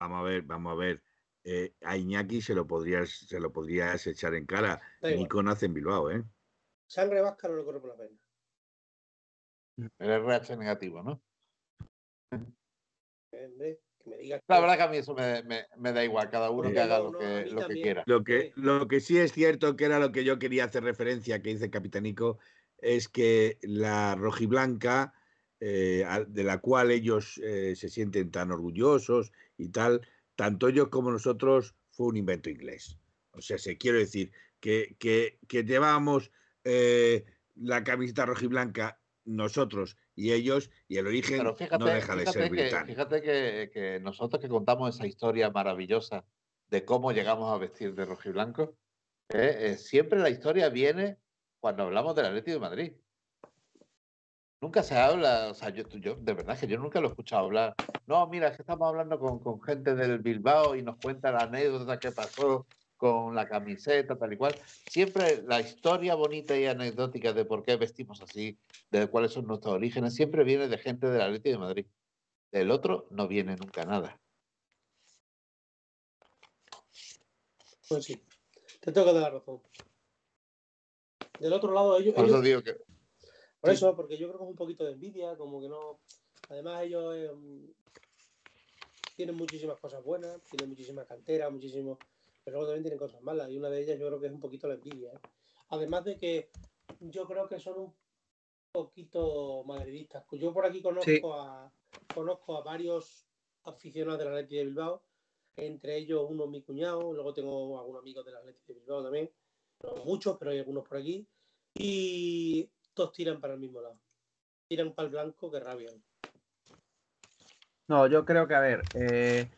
vamos a ver, vamos a ver. Eh, a Iñaki se lo podrías, se lo podrías echar en cara. Nico nace en Bilbao, ¿eh? Sangre vasca no le corre por la pena. El RH negativo, ¿no? Hombre, que me digas La verdad que a mí eso me, me- me da igual, cada uno No, que haga no, lo que, lo que quiera. Lo que, Sí. lo que sí es cierto, que era lo que yo quería hacer referencia, que dice Capitanico, es que la rojiblanca, eh, de la cual ellos eh, se sienten tan orgullosos y tal, tanto ellos como nosotros, fue un invento inglés. O sea, se quiero decir que, que, que llevábamos eh, la camiseta rojiblanca nosotros y ellos, y el origen fíjate, no deja de ser que, británico. fíjate que, que nosotros que contamos esa historia maravillosa de cómo llegamos a vestir de rojo y blanco, eh, eh, siempre la historia viene cuando hablamos del Atlético de Madrid. Nunca se habla, o sea, yo, de verdad que yo nunca lo he escuchado hablar. No, mira, es que estamos hablando con, gente del Bilbao y nos cuenta la anécdota que pasó con la camiseta, tal y cual. Siempre la historia bonita y anecdótica de por qué vestimos así, de cuáles son nuestros orígenes, siempre viene de gente del Atlético de Madrid. Del otro no viene nunca nada. Pues sí, te que dar la razón. Del otro lado, ellos, Por eso digo que por sí. eso, porque yo creo que es un poquito de envidia, como que no. Además, ellos eh, tienen muchísimas cosas buenas, tienen muchísimas canteras, muchísimos. Pero luego también tienen cosas malas, y una de ellas yo creo que es un poquito la envidia. ¿eh? Además de que yo creo que son un poquito madridistas. Yo por aquí conozco Sí. a conozco a varios aficionados del Atlético de Bilbao, entre ellos uno mi cuñado, luego tengo algunos amigos del Atlético de Bilbao también, no muchos, pero hay algunos por aquí, y todos tiran para el mismo lado. Tiran para el blanco que rabian. No, yo creo que, a ver, eh,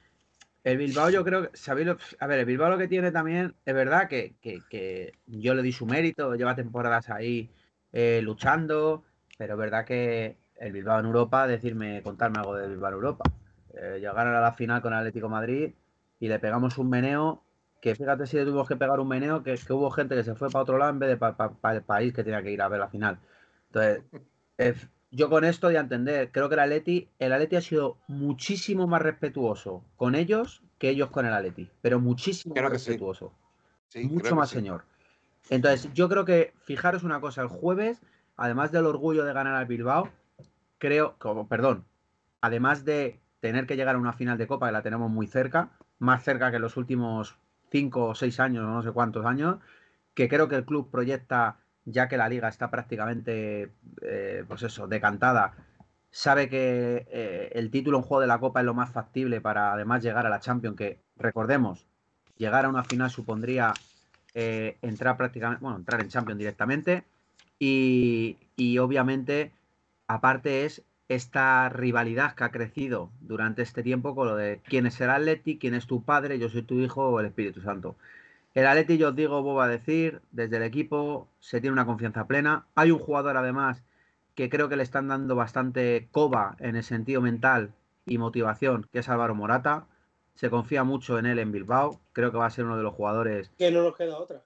el Bilbao yo creo que, ¿sabéis lo- a ver, el Bilbao lo que tiene también, es verdad que, que- que yo le di su mérito, lleva temporadas ahí eh, luchando, pero es verdad que el Bilbao en Europa, decirme, contarme algo del Bilbao en Europa. Eh, llegaron a la final con Atlético Madrid y le pegamos un meneo, que fíjate si le tuvimos que pegar un meneo, que, que hubo gente que se fue para otro lado en vez de para el país que tenía que ir a ver la final. Entonces, eh, yo con esto de entender, creo que el Atleti, el Atleti ha sido muchísimo más respetuoso con ellos que ellos con el Atleti, pero muchísimo Creo más sí. respetuoso, sí, mucho más sí. señor. Entonces, yo creo que fijaros una cosa, el jueves, además del orgullo de ganar al Bilbao, creo, como, perdón, además de tener que llegar a una final de Copa que la tenemos muy cerca, más cerca que en los últimos cinco o seis años, no sé cuántos años, que creo que el club proyecta, ya que la liga está prácticamente, eh, pues eso, decantada, sabe que eh, el título en juego de la Copa es lo más factible para además llegar a la Champions, que recordemos, llegar a una final supondría eh, entrar prácticamente, bueno, entrar en Champions directamente y, y obviamente aparte es esta rivalidad que ha crecido durante este tiempo con lo de quién es el Atleti, quién es tu padre, yo soy tu hijo o el Espíritu Santo. El Atleti, yo os digo, vuelvo a decir, desde el equipo se tiene una confianza plena. Hay un jugador además que creo que le están dando bastante coba en el sentido mental y motivación, que es Álvaro Morata. Se confía mucho en él en Bilbao. Creo que va a ser uno de los jugadores Que no nos queda otra.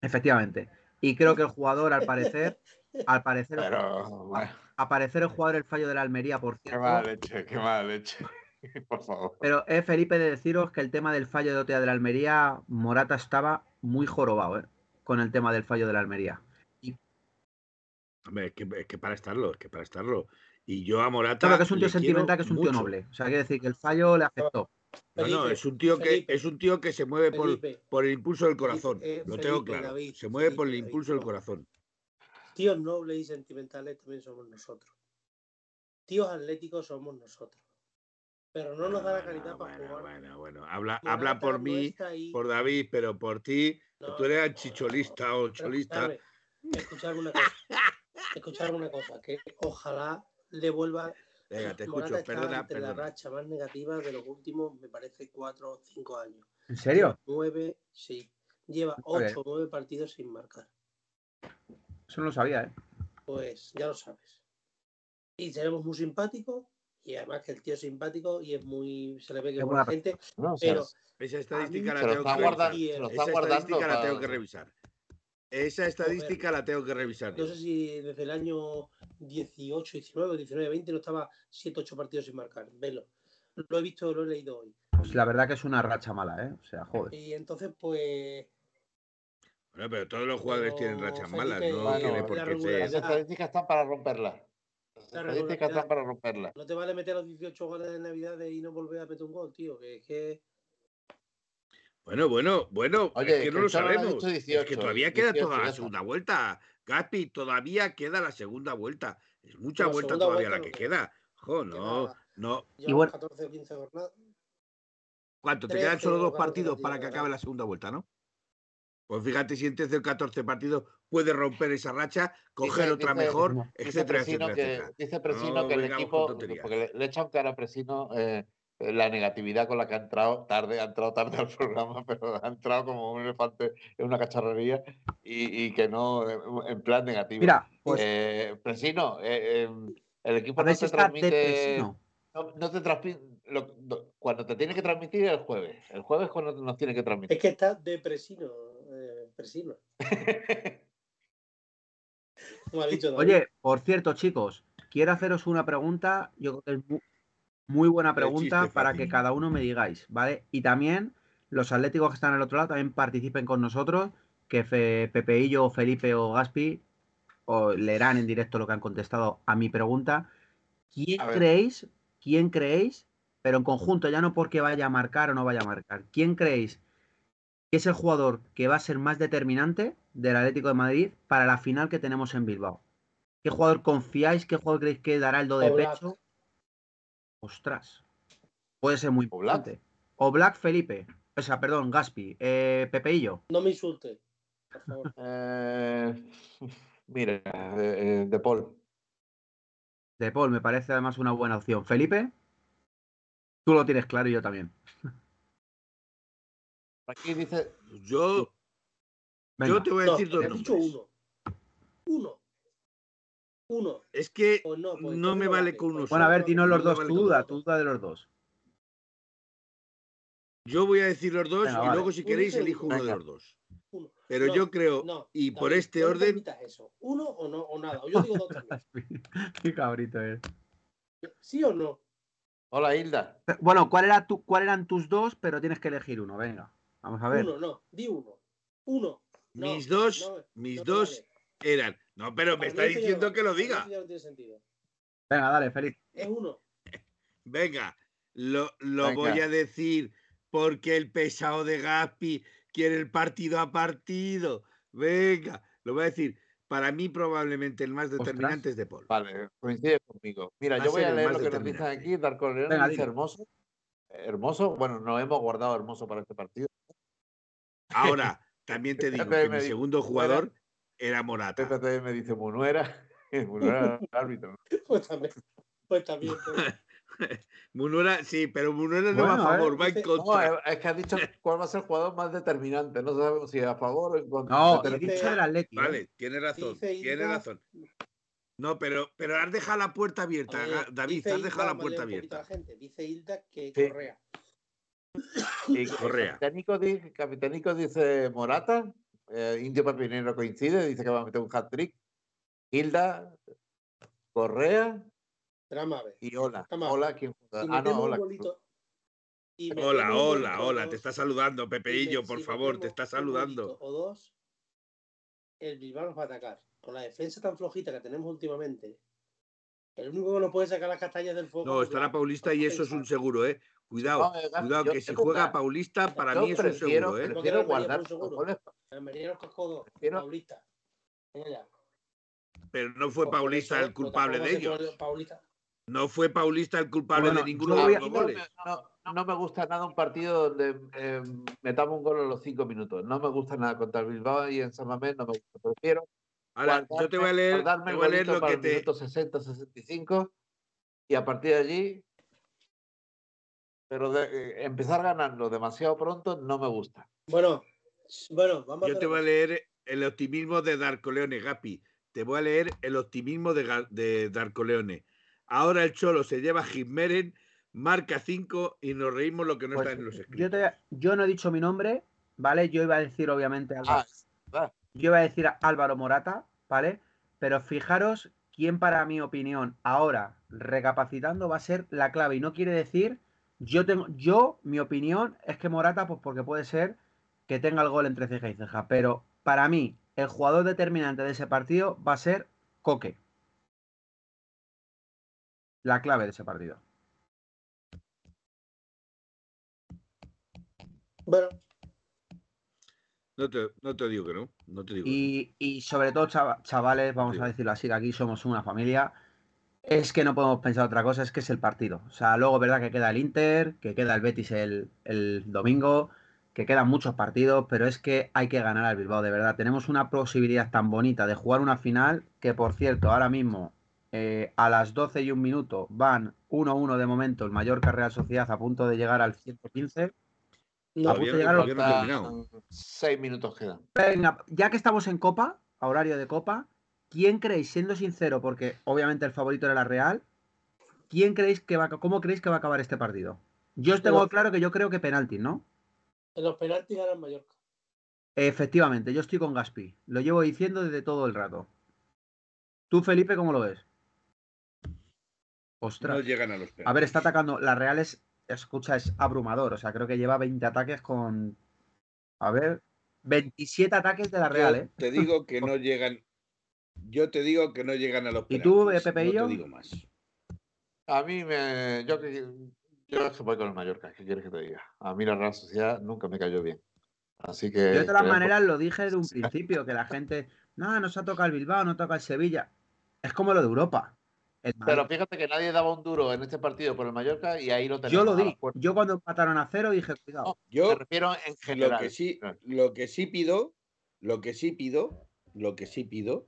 Efectivamente. Y creo que el jugador, al parecer, al parecer, Pero, bueno, a parecer el jugador el fallo de la Almería, por qué cierto. mala leche, qué mala leche. Por favor. Pero es Felipe de deciros que el tema del fallo de Otea de la Almería, Morata estaba muy jorobado, ¿eh? Con el tema del fallo de la Almería. Hombre, es que, es que para estarlo, es que para estarlo. Y yo a Morata. Claro que es un tío sentimental, que es un tío noble. O sea, hay que decir que el fallo le afectó. No, no, es un tío que Felipe, es un tío que se mueve por, Felipe, por el impulso del corazón. eh, lo tengo Felipe, claro. David, se mueve por el impulso del corazón. Tíos nobles y sentimentales también somos nosotros. Tíos atléticos somos nosotros. Pero no nos da la calidad Bueno, para bueno, jugar. bueno, bueno. Habla, Morata habla por no mí, ahí. por David, pero por ti. No, tú eres no, chicholista o cholista. escuchadme una cosa. Escuchadme una cosa, que ojalá le vuelva. Venga, te Morata escucho, perdona, entre la perdona. racha más negativa de los últimos, me parece, cuatro o cinco años. ¿En serio? Nueve, sí. Lleva ocho o nueve partidos sin marcar. Eso no lo sabía, ¿eh? Pues ya lo sabes. Y seremos muy simpáticos Y además que el tío es simpático y es muy. Se le ve que Es buena gente. No, o sea, Pero Esa estadística la tengo que lo Esa estadística la tengo que revisar. Esa estadística la tengo que revisar. no sé si desde el año 18, 19, 19, 20 no estaba 7, 8 partidos sin marcar. Velo. Lo he visto, lo he leído hoy. Pues la verdad que es una racha mala, ¿eh? O sea, joder. Y entonces, pues. Bueno, pero todos los jugadores Pero, tienen rachas Felipe, malas, no Bueno, tiene la por qué regularidad- ser. Las estadísticas están para romperlas. Las La estadísticas están para romperlas. No te vale meter los 18 goles de Navidad y no volver a meter un gol, tío. Que es que. Bueno, bueno, bueno, Oye, es que no lo sabemos. es que 18, todavía queda 18, toda la segunda vuelta. Gaspi, todavía queda la segunda vuelta. Es mucha La vuelta todavía vuelta la que queda. Jo, no, Queda- no. Llevamos bueno- 14 o 15 jornadas. ¿Cuánto? Te 13 quedan solo dos 14 partidos para que acabe la segunda vuelta, ¿no? Pues fíjate si en 13 o 14 partidos puede romper esa racha, coger Dice- otra dice- mejor, dice Dice etcétera, Presino etcétera, que, etcétera. dice Presino No que el equipo, porque le, le echan cara a Presino eh, la negatividad con la que ha entrado tarde, ha entrado tarde al programa, pero ha entrado como un elefante en una cacharrería y, y que no, eh, en plan negativo. Mira, pues Eh, Presino, eh, eh, el equipo no está transmite. depresivo. No, no te transmite. lo- no, cuando te tiene que transmitir es el jueves. El jueves es cuando nos tiene que transmitir. Es que está depresino. Presino. Como ha dicho David. Oye, por cierto, chicos, quiero haceros una pregunta. Yo creo que es mu- muy buena pregunta chiste para que cada uno me digáis, ¿vale? Y también los atléticos que están al otro lado también participen con nosotros, que Fe- Pepeillo, Felipe o Gaspi o leerán en directo lo que han contestado a mi pregunta. ¿Quién creéis, quién creéis, pero en conjunto, ya no porque vaya a marcar o no vaya a marcar, quién creéis que es el jugador que va a ser más determinante del Atlético de Madrid para la final que tenemos en Bilbao? ¿Qué jugador confiáis? ¿Qué jugador creéis que dará el do de Oblak. pecho? Ostras. Puede ser muy importante. O Black Felipe. O sea, perdón, Gaspi. Eh, Pepeillo. No me insulte. Por favor. Eh, mira, eh, eh, De Paul. De Paul me parece además una buena opción. Felipe. Tú lo tienes claro y yo también. Aquí dice. Yo, Venga. yo te voy a No, decir dos he dicho nombres. uno. Uno. Uno. Es que Pues no, pues no me no vale vale. con uno Pues Bueno, a ver, dinos los No dos. vale Tu con duda, tu duda de los dos. Yo voy a decir los dos Venga, y vale. luego si queréis elijo uno de los dos. Uno. Pero No, yo creo, No, y por este no orden, permitas eso. Uno o no, o nada. O yo digo dos también. Qué cabrito es. ¿Sí o no? Hola, Hilda. Bueno, ¿cuál era tu, ¿cuál eran tus dos? Pero tienes que elegir uno. Venga. Vamos a ver. Uno, no. Di uno. Uno. No, mis dos, no, mis no dos vale. eran. No, pero me está diciendo no- que lo diga. no tiene sentido. Venga, dale, Felipe. Es uno. Venga, lo, lo Venga. voy a decir porque el pesado de Gaspi quiere el partido a partido. Venga, lo voy a decir. Para mí, probablemente el más determinante es de Paul. Vale, coincide conmigo. Mira, Va yo voy a leer lo que nos dicen aquí. Darko León dice hermoso. Hermoso. Bueno, nos hemos guardado hermoso para este partido. Ahora, también te digo que mi segundo jugador era Morata. PPT me dice Munuera. Munuera el árbitro. Pues también. Pues también. pues. Munuera, sí, pero Munuera no va Bueno, a favor, va en contra. es- es que ha dicho cuál va a ser el jugador más determinante. No sabemos si a favor o en contra. No, he dicho del Atleti. ¿eh? Vale, tiene razón, tiene razón. No, pero, pero has dejado la puerta abierta, David, has dejado Hilda, la puerta abierta. a la gente. Dice Hilda que Sí. Correa. Y Correa. Capitanico, dice, Capitanico dice Morata. eh, Indio Papinero coincide, dice que va a meter un hat-trick. Hilda, Correa Drama, a ver. y Ola. Toma. Hola, ¿quién juega? Si Ah, no, Hola. Hola, hola, hola, te está saludando, Pepeillo, por si favor, te está saludando. O dos, el Bilbao nos va a atacar. Con la defensa tan flojita que tenemos últimamente, el único que nos puede sacar las castañas del fuego. No, es estará. Paulista y eso es un seguro, ¿eh? Cuidado, No, eh, cuidado, que si juega una- Paulista, para yo mí es un seguro, ¿eh? Prefiero guardar por seguro. nos cascó Prefiero- Paulista. Ya. Pero no fue Paulista el culpable de ellos. No fue Paulista el culpable Bueno, de ninguno de los no, goles. me- no- no me gusta nada un partido donde eh, metamos un gol a los cinco minutos. No me gusta nada contra el Bilbao y en San Mamés no me gusta. Prefiero Ahora, yo te voy a leer, te voy a leer lo para que te. minuto 60, 65 y a partir de allí. Pero de- eh, empezar ganando demasiado pronto no me gusta. Bueno, bueno, vamos a Yo te voy a leer el optimismo de Darko Leone, Gapi. Te voy a leer el optimismo de, de Darko Leone. ahora el Cholo se lleva a Jiménez, marca 5 y nos reímos lo que no Pues, está en los yo, escritos. te- yo no he dicho mi nombre, ¿vale? Yo iba a decir, obviamente, Álvaro, Ah, yo iba a decir a Álvaro Morata, ¿vale? Pero fijaros quién, para mi opinión, ahora, recapacitando, va a ser la clave. Y no quiere decir, yo tengo, yo, mi opinión es que Morata, pues porque puede ser que tenga el gol entre ceja y ceja. Pero para mí, el jugador determinante de ese partido va a ser Coque. La clave de ese partido. Bueno, No te, no te digo que no. No te digo que no. Y, y sobre todo, chava- chavales, vamos a decirlo así, que aquí somos una familia. Es que no podemos pensar otra cosa, es que es el partido. O sea, luego, verdad que queda el Inter, que queda el Betis el, el domingo, que quedan muchos partidos, pero es que hay que ganar al Bilbao, de verdad. Tenemos una posibilidad tan bonita de jugar una final, que por cierto, ahora mismo eh, a las 12 y un minuto van 1-1 de momento el Mallorca Real Sociedad a punto de llegar al 115. no, A punto de llegar a los- todavía no ha terminado. Faltan Seis minutos quedan. Venga, ya que estamos en Copa, a horario de Copa, ¿quién creéis, siendo sincero, porque obviamente el favorito era la Real, ¿quién creéis que va, a- cómo creéis que va a acabar este partido? Yo os tengo Pero- claro que yo creo que penalti, ¿no? en los penaltis ganan Mallorca. Efectivamente, yo estoy con Gaspi. Lo llevo diciendo desde todo el rato. ¿Tú, Felipe, cómo lo ves? No Ostras. llegan a los A penaltis. ver, está atacando. La Real es, escucha, es abrumador. O sea, creo que lleva 20 ataques con. A ver, 27 ataques de la Real, Yo ¿eh? Te digo que no llegan. Yo te digo que no llegan a los ¿Y tú, Pepeillo? No te digo más. A mí me. Yo, yo es que voy con el Mallorca, ¿qué quieres que te diga? A mí la Real Sociedad nunca me cayó bien. Así que. Yo de todas maneras lo dije de un principio, que la gente, no, no se ha tocado el Bilbao, no toca el Sevilla. Es como lo de Europa. Pero fíjate que nadie daba un duro en este partido por el Mallorca y ahí lo tenemos. yo lo di. Yo cuando empataron a cero dije, cuidado. No, Yo Me refiero en general. lo que sí, lo que sí pido, lo que sí pido, lo que sí pido,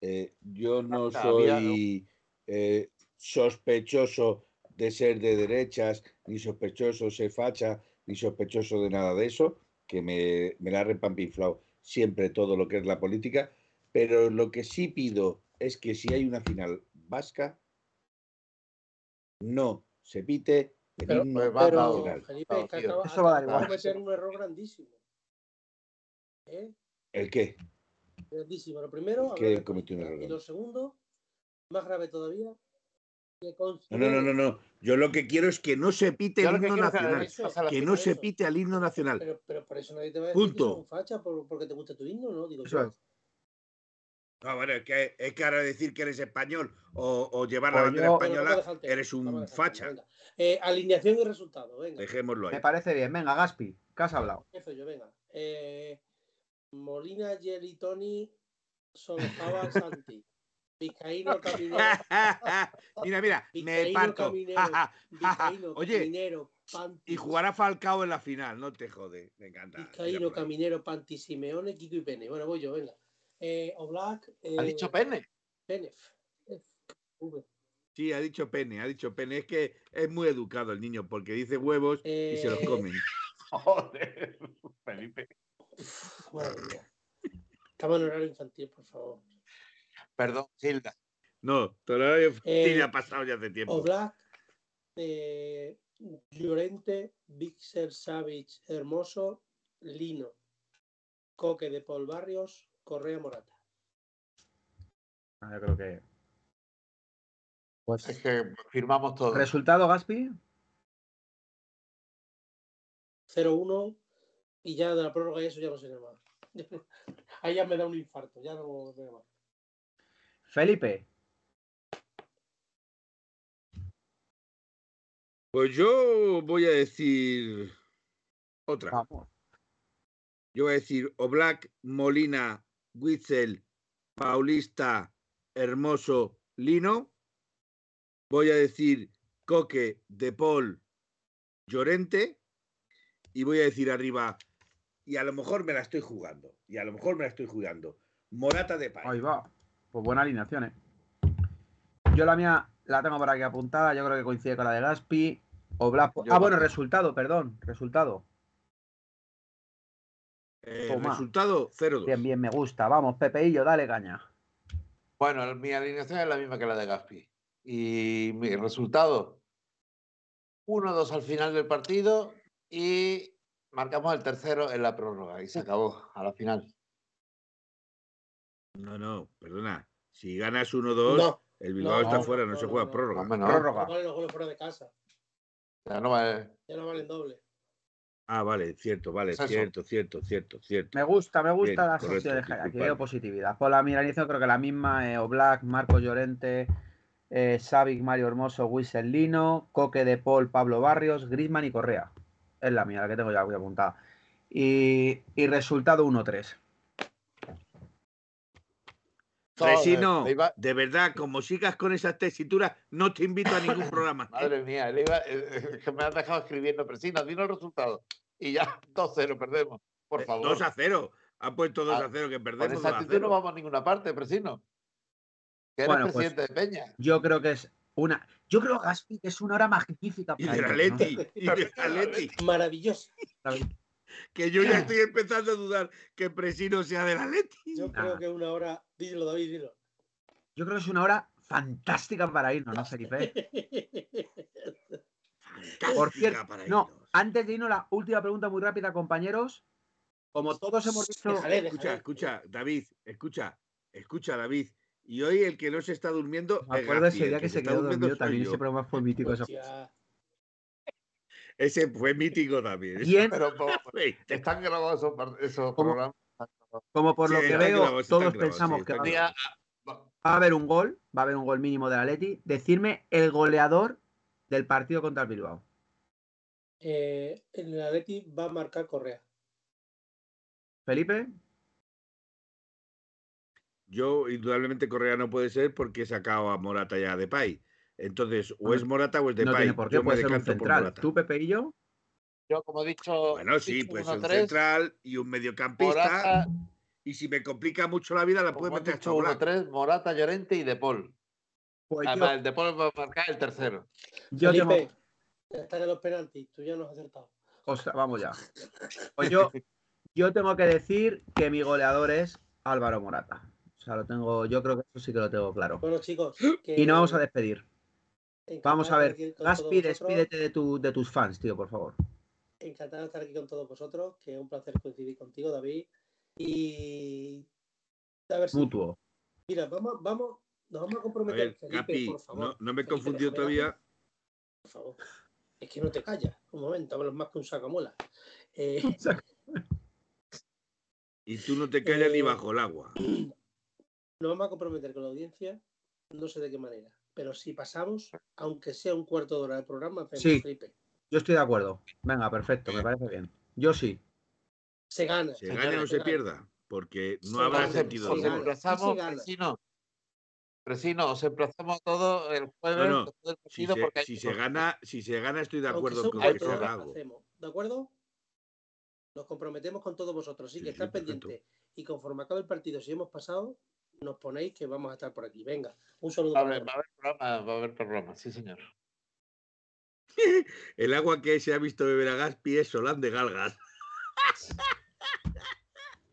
eh, yo no Ah, había- soy eh, sospechoso de ser de derechas, ni sospechoso de ser facha, ni sospechoso de nada de eso, que me, me la ha repampinflado siempre todo lo que es la política, pero lo que sí pido es que si hay una final vasca, no se pite Pero- pues Pero, dado, nacional. Felipe, es que tío. acaba, Eso va a dar igual. cometer un error grandísimo. ¿Eh? ¿El qué? Grandísimo. Lo primero, que cometió un error. Y lo segundo, más grave todavía, que No, no, no, no, no. Yo lo que quiero es que no se pite Yo el himno que- nacional. Que no se eso. pite al himno nacional. Pero, pero por eso nadie te va a decir Punto. que son facha por, porque te gusta tu himno, ¿no? Digo Eso es. No, bueno, es que, es que ahora decir que eres español o, o llevar Pues la bandera yo- Bueno, vamos a española, tema, eres un facha. Eh, alineación y resultado, venga. Dejémoslo ahí. Me parece bien. Venga, Gaspi, ¿qué has hablado? Empiezo yo, venga. Eh, Molina, Jelly, Tony, Solofaba, Santi. Vizcaíno, Caminero. mira, mira, me Vizcaíno, parto. Caminero, Vizcaíno, Oye, Caminero, Panti. y jugará Falcao en la final, no te jode. Me encanta. Vizcaíno. Caminero, Panti, Simeone, Kiko y Pene. Bueno, voy yo, venga. Eh, Oblak. Eh, ¿Ha dicho Pene? Pene. Sí, ha dicho Pene, ha dicho Pene. Es que es muy educado el niño porque dice huevos y se los Eh, comen. Joder, Felipe. Madre mía. Estamos en horario infantil, por favor. Perdón, Gilda. No, todavía Eh, ya ha pasado ya hace tiempo. Oblak, eh, Llorente, Vixer, Savage, Hermoso, Lino, Coque de Paul Barrios, Correa Morata. Ah, Yo creo que. Pues, Es que firmamos todo. ¿Resultado, Gaspi? 0-1 y ya de la prórroga y eso ya no sé nada más. Ahí ya me da un infarto, ya no sé más. Felipe. Pues yo voy a decir otra. Vamos. Yo voy a decir Oblak, Molina, Witzel, Paulista, Hermoso, Lino. Voy a decir Coque, De Paul, Llorente. Y voy a decir arriba, y a lo mejor me la estoy jugando. Y a lo mejor me la estoy jugando. Morata de Pay. Ahí va. Pues buena alineación, ¿eh? Yo la mía la tengo por aquí apuntada. Yo creo que coincide con la de Gaspi. Oblak. Yo Ah, bueno, resultado, perdón. Resultado. Eh, resultado 0-2. Bien, bien, me gusta. Vamos, Pepeillo, dale caña. Bueno, mi alineación es la misma que la de Gaspi. Y mi resultado, 1-2 al final del partido y marcamos el tercero en la prórroga y se acabó a la final. No, no, perdona. Si ganas 1-2, No, el Bilbao no, está no, fuera, no, no, se juega no. prórroga. Prórroga. no valen los goles fuera de casa. Ya no vale. Ya no valen doble. Ah, vale, cierto, vale, Es cierto, cierto, cierto, cierto. Me gusta, me gusta Bien, la correcto, de Jaya. Aquí veo positividad. Por la Miranizo creo que la misma, eh, Oblak, Marcos Llorente, eh, Savic, Mario Hermoso, Wissel Lino, Coque de Paul, Pablo Barrios, Grisman y Correa. Es la mía, la que tengo ya apuntada. Y, y resultado 1-3. Fresino, Joder, iba- de verdad, como sigas con esas tesituras, no te invito a ningún programa. Madre mía, le iba- eh, que me has dejado escribiendo, Presino, dino el resultado. Y ya 2-0 perdemos. Por favor. 2 Eh, a 0. Ha puesto 2 Ah, a 0 que Con perdemos. 2 esa actitud no 0. vamos a ninguna parte, Presino. Que eres Bueno, pues- presidente de Peña. Yo creo que es una. Yo creo, Gaspi, que es una hora magnífica. Y para ¿no? Y del Atleti. Maravilloso. Que yo ya estoy empezando a dudar que Presino sea del Atleti. Yo Nah. creo que una hora. Dilo, David, dilo. Yo creo que es una hora fantástica para irnos, ¿no, Felipe? Por Fantástica cierto, para no, irnos. antes de irnos, la última pregunta muy rápida, compañeros. Como todos hemos dicho. Déjale, Escucha, déjale. escucha, David, escucha, escucha, David. Y hoy el que no se está durmiendo. Me acuerdo ese día que se está quedó durmiendo dormido también. yo. Ese programa fue mítico. eso. Ese fue mítico también. Están grabados esos, programas. Como por lo que veo, todos pensamos sí, que va, Un día, va a haber un gol, va a haber un gol mínimo del Atleti. Decirme el goleador del partido contra el Bilbao. Eh, el Atleti va a marcar Correa. Felipe, Yo, indudablemente, Correa no puede ser porque he sacado a Morata ya de Pay. Entonces, o es Morata o es de no Pay. tiene por qué, Yo me puede ser un por central. Morata. Tú, Pepe y yo, yo como he dicho, Bueno, sí, dicho pues un 1-3, central y un mediocampista. Morata, Y si me complica mucho la vida, la he meter hasta. 1-3, Morata, Llorente y De Paul. pues yo, Además, el De Paul va a marcar el tercero. yo tengo- Felipe, ya están en los penaltis. Tú ya no has acertado. Ostras, vamos ya. Pues yo, yo tengo que decir que mi goleador es Álvaro Morata. O sea, lo tengo, yo creo que eso sí que lo tengo claro. Bueno, chicos. Y nos vamos a despedir. Vamos a ver. Gaspi, despídete de, tu, de tus fans, tío, por favor. Encantado de estar aquí con todos vosotros. Que es un placer coincidir contigo, David. Y. A ver si. Mutuo. Mira, vamos, vamos. Nos vamos a A comprometer. ver, Felipe, Capi, por favor. no, no me he confundido todavía. Por favor. Es que no te callas. Un momento, hablas más que un sacamuela. Eh, Y tú no te callas ni Eh, bajo el agua. nos vamos a comprometer con la audiencia, no sé de qué manera, pero si pasamos, aunque sea un cuarto de hora de programa, hacemos Sí. Felipe. Yo estoy de acuerdo. Venga, perfecto, me parece bien. Yo sí. Se gana. Se señores, gane o se gana. pierda. Porque no Se habrá gana, sentido se Os gana. alguno. emplazamos, Sí se gana. Presino. Presino, os emplazamos todos el jueves No, no, después del Si partido se, porque hay si se gana, si se gana, estoy de acuerdo con que se haga. ¿De acuerdo? Nos comprometemos con todos vosotros, así Sí, que sí, estad pendientes. Y conforme acabe el partido, si hemos pasado, nos ponéis que vamos a estar por aquí. Venga, un saludo. Va a para haber, todos. va a haber programa, va a haber programa, sí señor. El agua que se ha visto beber a Gaspi es Solán de Galgas.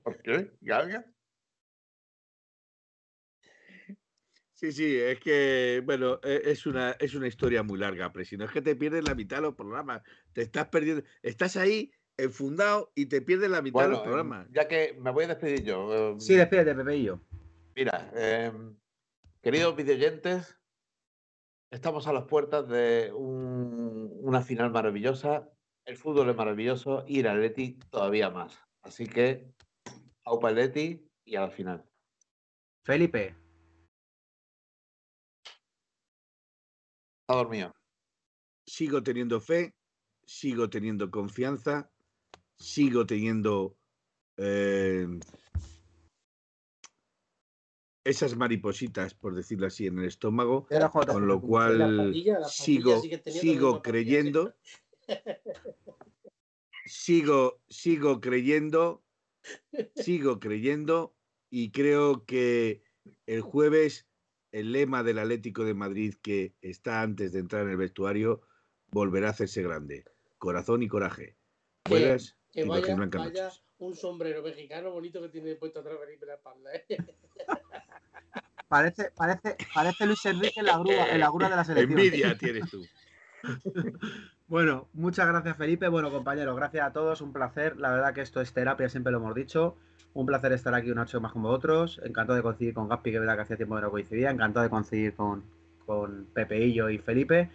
¿Por qué? ¿Galga? Sí, sí, es que, bueno, e- es una, es una historia muy larga, pero si no es que te pierdes la mitad de los programas. Te estás perdiendo. Estás ahí enfundado y te pierdes la mitad de los programas. ya que me voy a despedir yo. em, Sí, despídete, Pepe y yo. Mira, em, queridos videoyentes, estamos a las puertas de un- una final maravillosa. El fútbol es maravilloso y el Atleti todavía más. Así que, Aupa Atleti y a la final. Felipe, Está dormido. Sigo teniendo fe, sigo teniendo confianza, sigo teniendo eh, esas maripositas, por decirlo así, en el estómago. Era Con lo cual sigo, la sigo creyendo, sigo, sigo creyendo, sigo creyendo y creo que el jueves el lema del Atlético de Madrid que está antes de entrar en el vestuario volverá a hacerse grande. Corazón y coraje. Que- Buenas Que y vaya, rojiblancas vaya noches. un sombrero mexicano bonito que tiene puesto atrás Felipe la espalda. ¿eh? parece, parece, parece Luis Enrique en la grúa, en la grúa de la selección. Envidia tienes tú. Bueno, muchas gracias Felipe. Bueno, compañeros, gracias a todos. Un placer. La verdad que esto es terapia, siempre lo hemos dicho. Un placer estar aquí una noche más con vosotros. Encantado de coincidir con Gaspi, que verdad que hacía tiempo que no coincidía. Encantado de coincidir con, con Pepeillo y Felipe.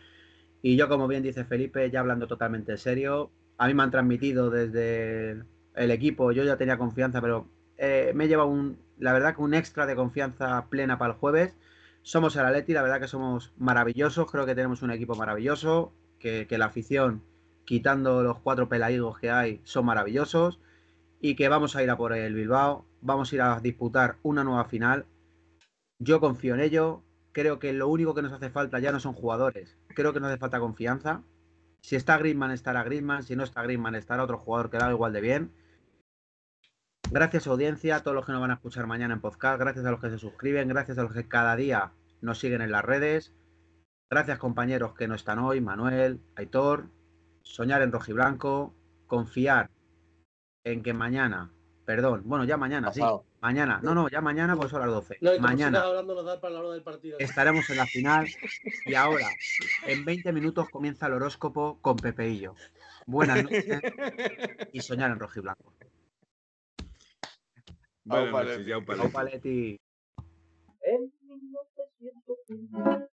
Y yo, como bien dice Felipe, ya hablando totalmente en serio, a mí me han transmitido desde el equipo, yo ya tenía confianza, pero eh, me lleva un, la verdad que un extra de confianza plena para el jueves. Somos el Atleti, la verdad que somos maravillosos, creo que tenemos un equipo maravilloso, que, que la afición, quitando los cuatro pelaigos que hay, son maravillosos y que vamos a ir a por el Bilbao, vamos a ir a disputar una nueva final. Yo confío en ello, creo que lo único que nos hace falta ya no son jugadores, creo que nos hace falta confianza. Si está Griezmann, estará Griezmann, si no está Griezmann, estará otro jugador que da igual de bien. Gracias audiencia, a todos los que nos van a escuchar mañana en podcast, gracias a los que se suscriben, gracias a los que cada día nos siguen en las redes. Gracias compañeros que no están hoy, Manuel, Aitor, soñar en rojiblanco, confiar en que mañana, perdón, bueno, ya mañana, sí, mañana, no, no, ya mañana pues son las 12. No, mañana sigas hablando nos da para la hora del partido. estaremos en la final y ahora, en 20 minutos comienza el horóscopo con Pepeillo. Buenas noches y soñar en rojiblanco. Palete. Paletti. En 1903,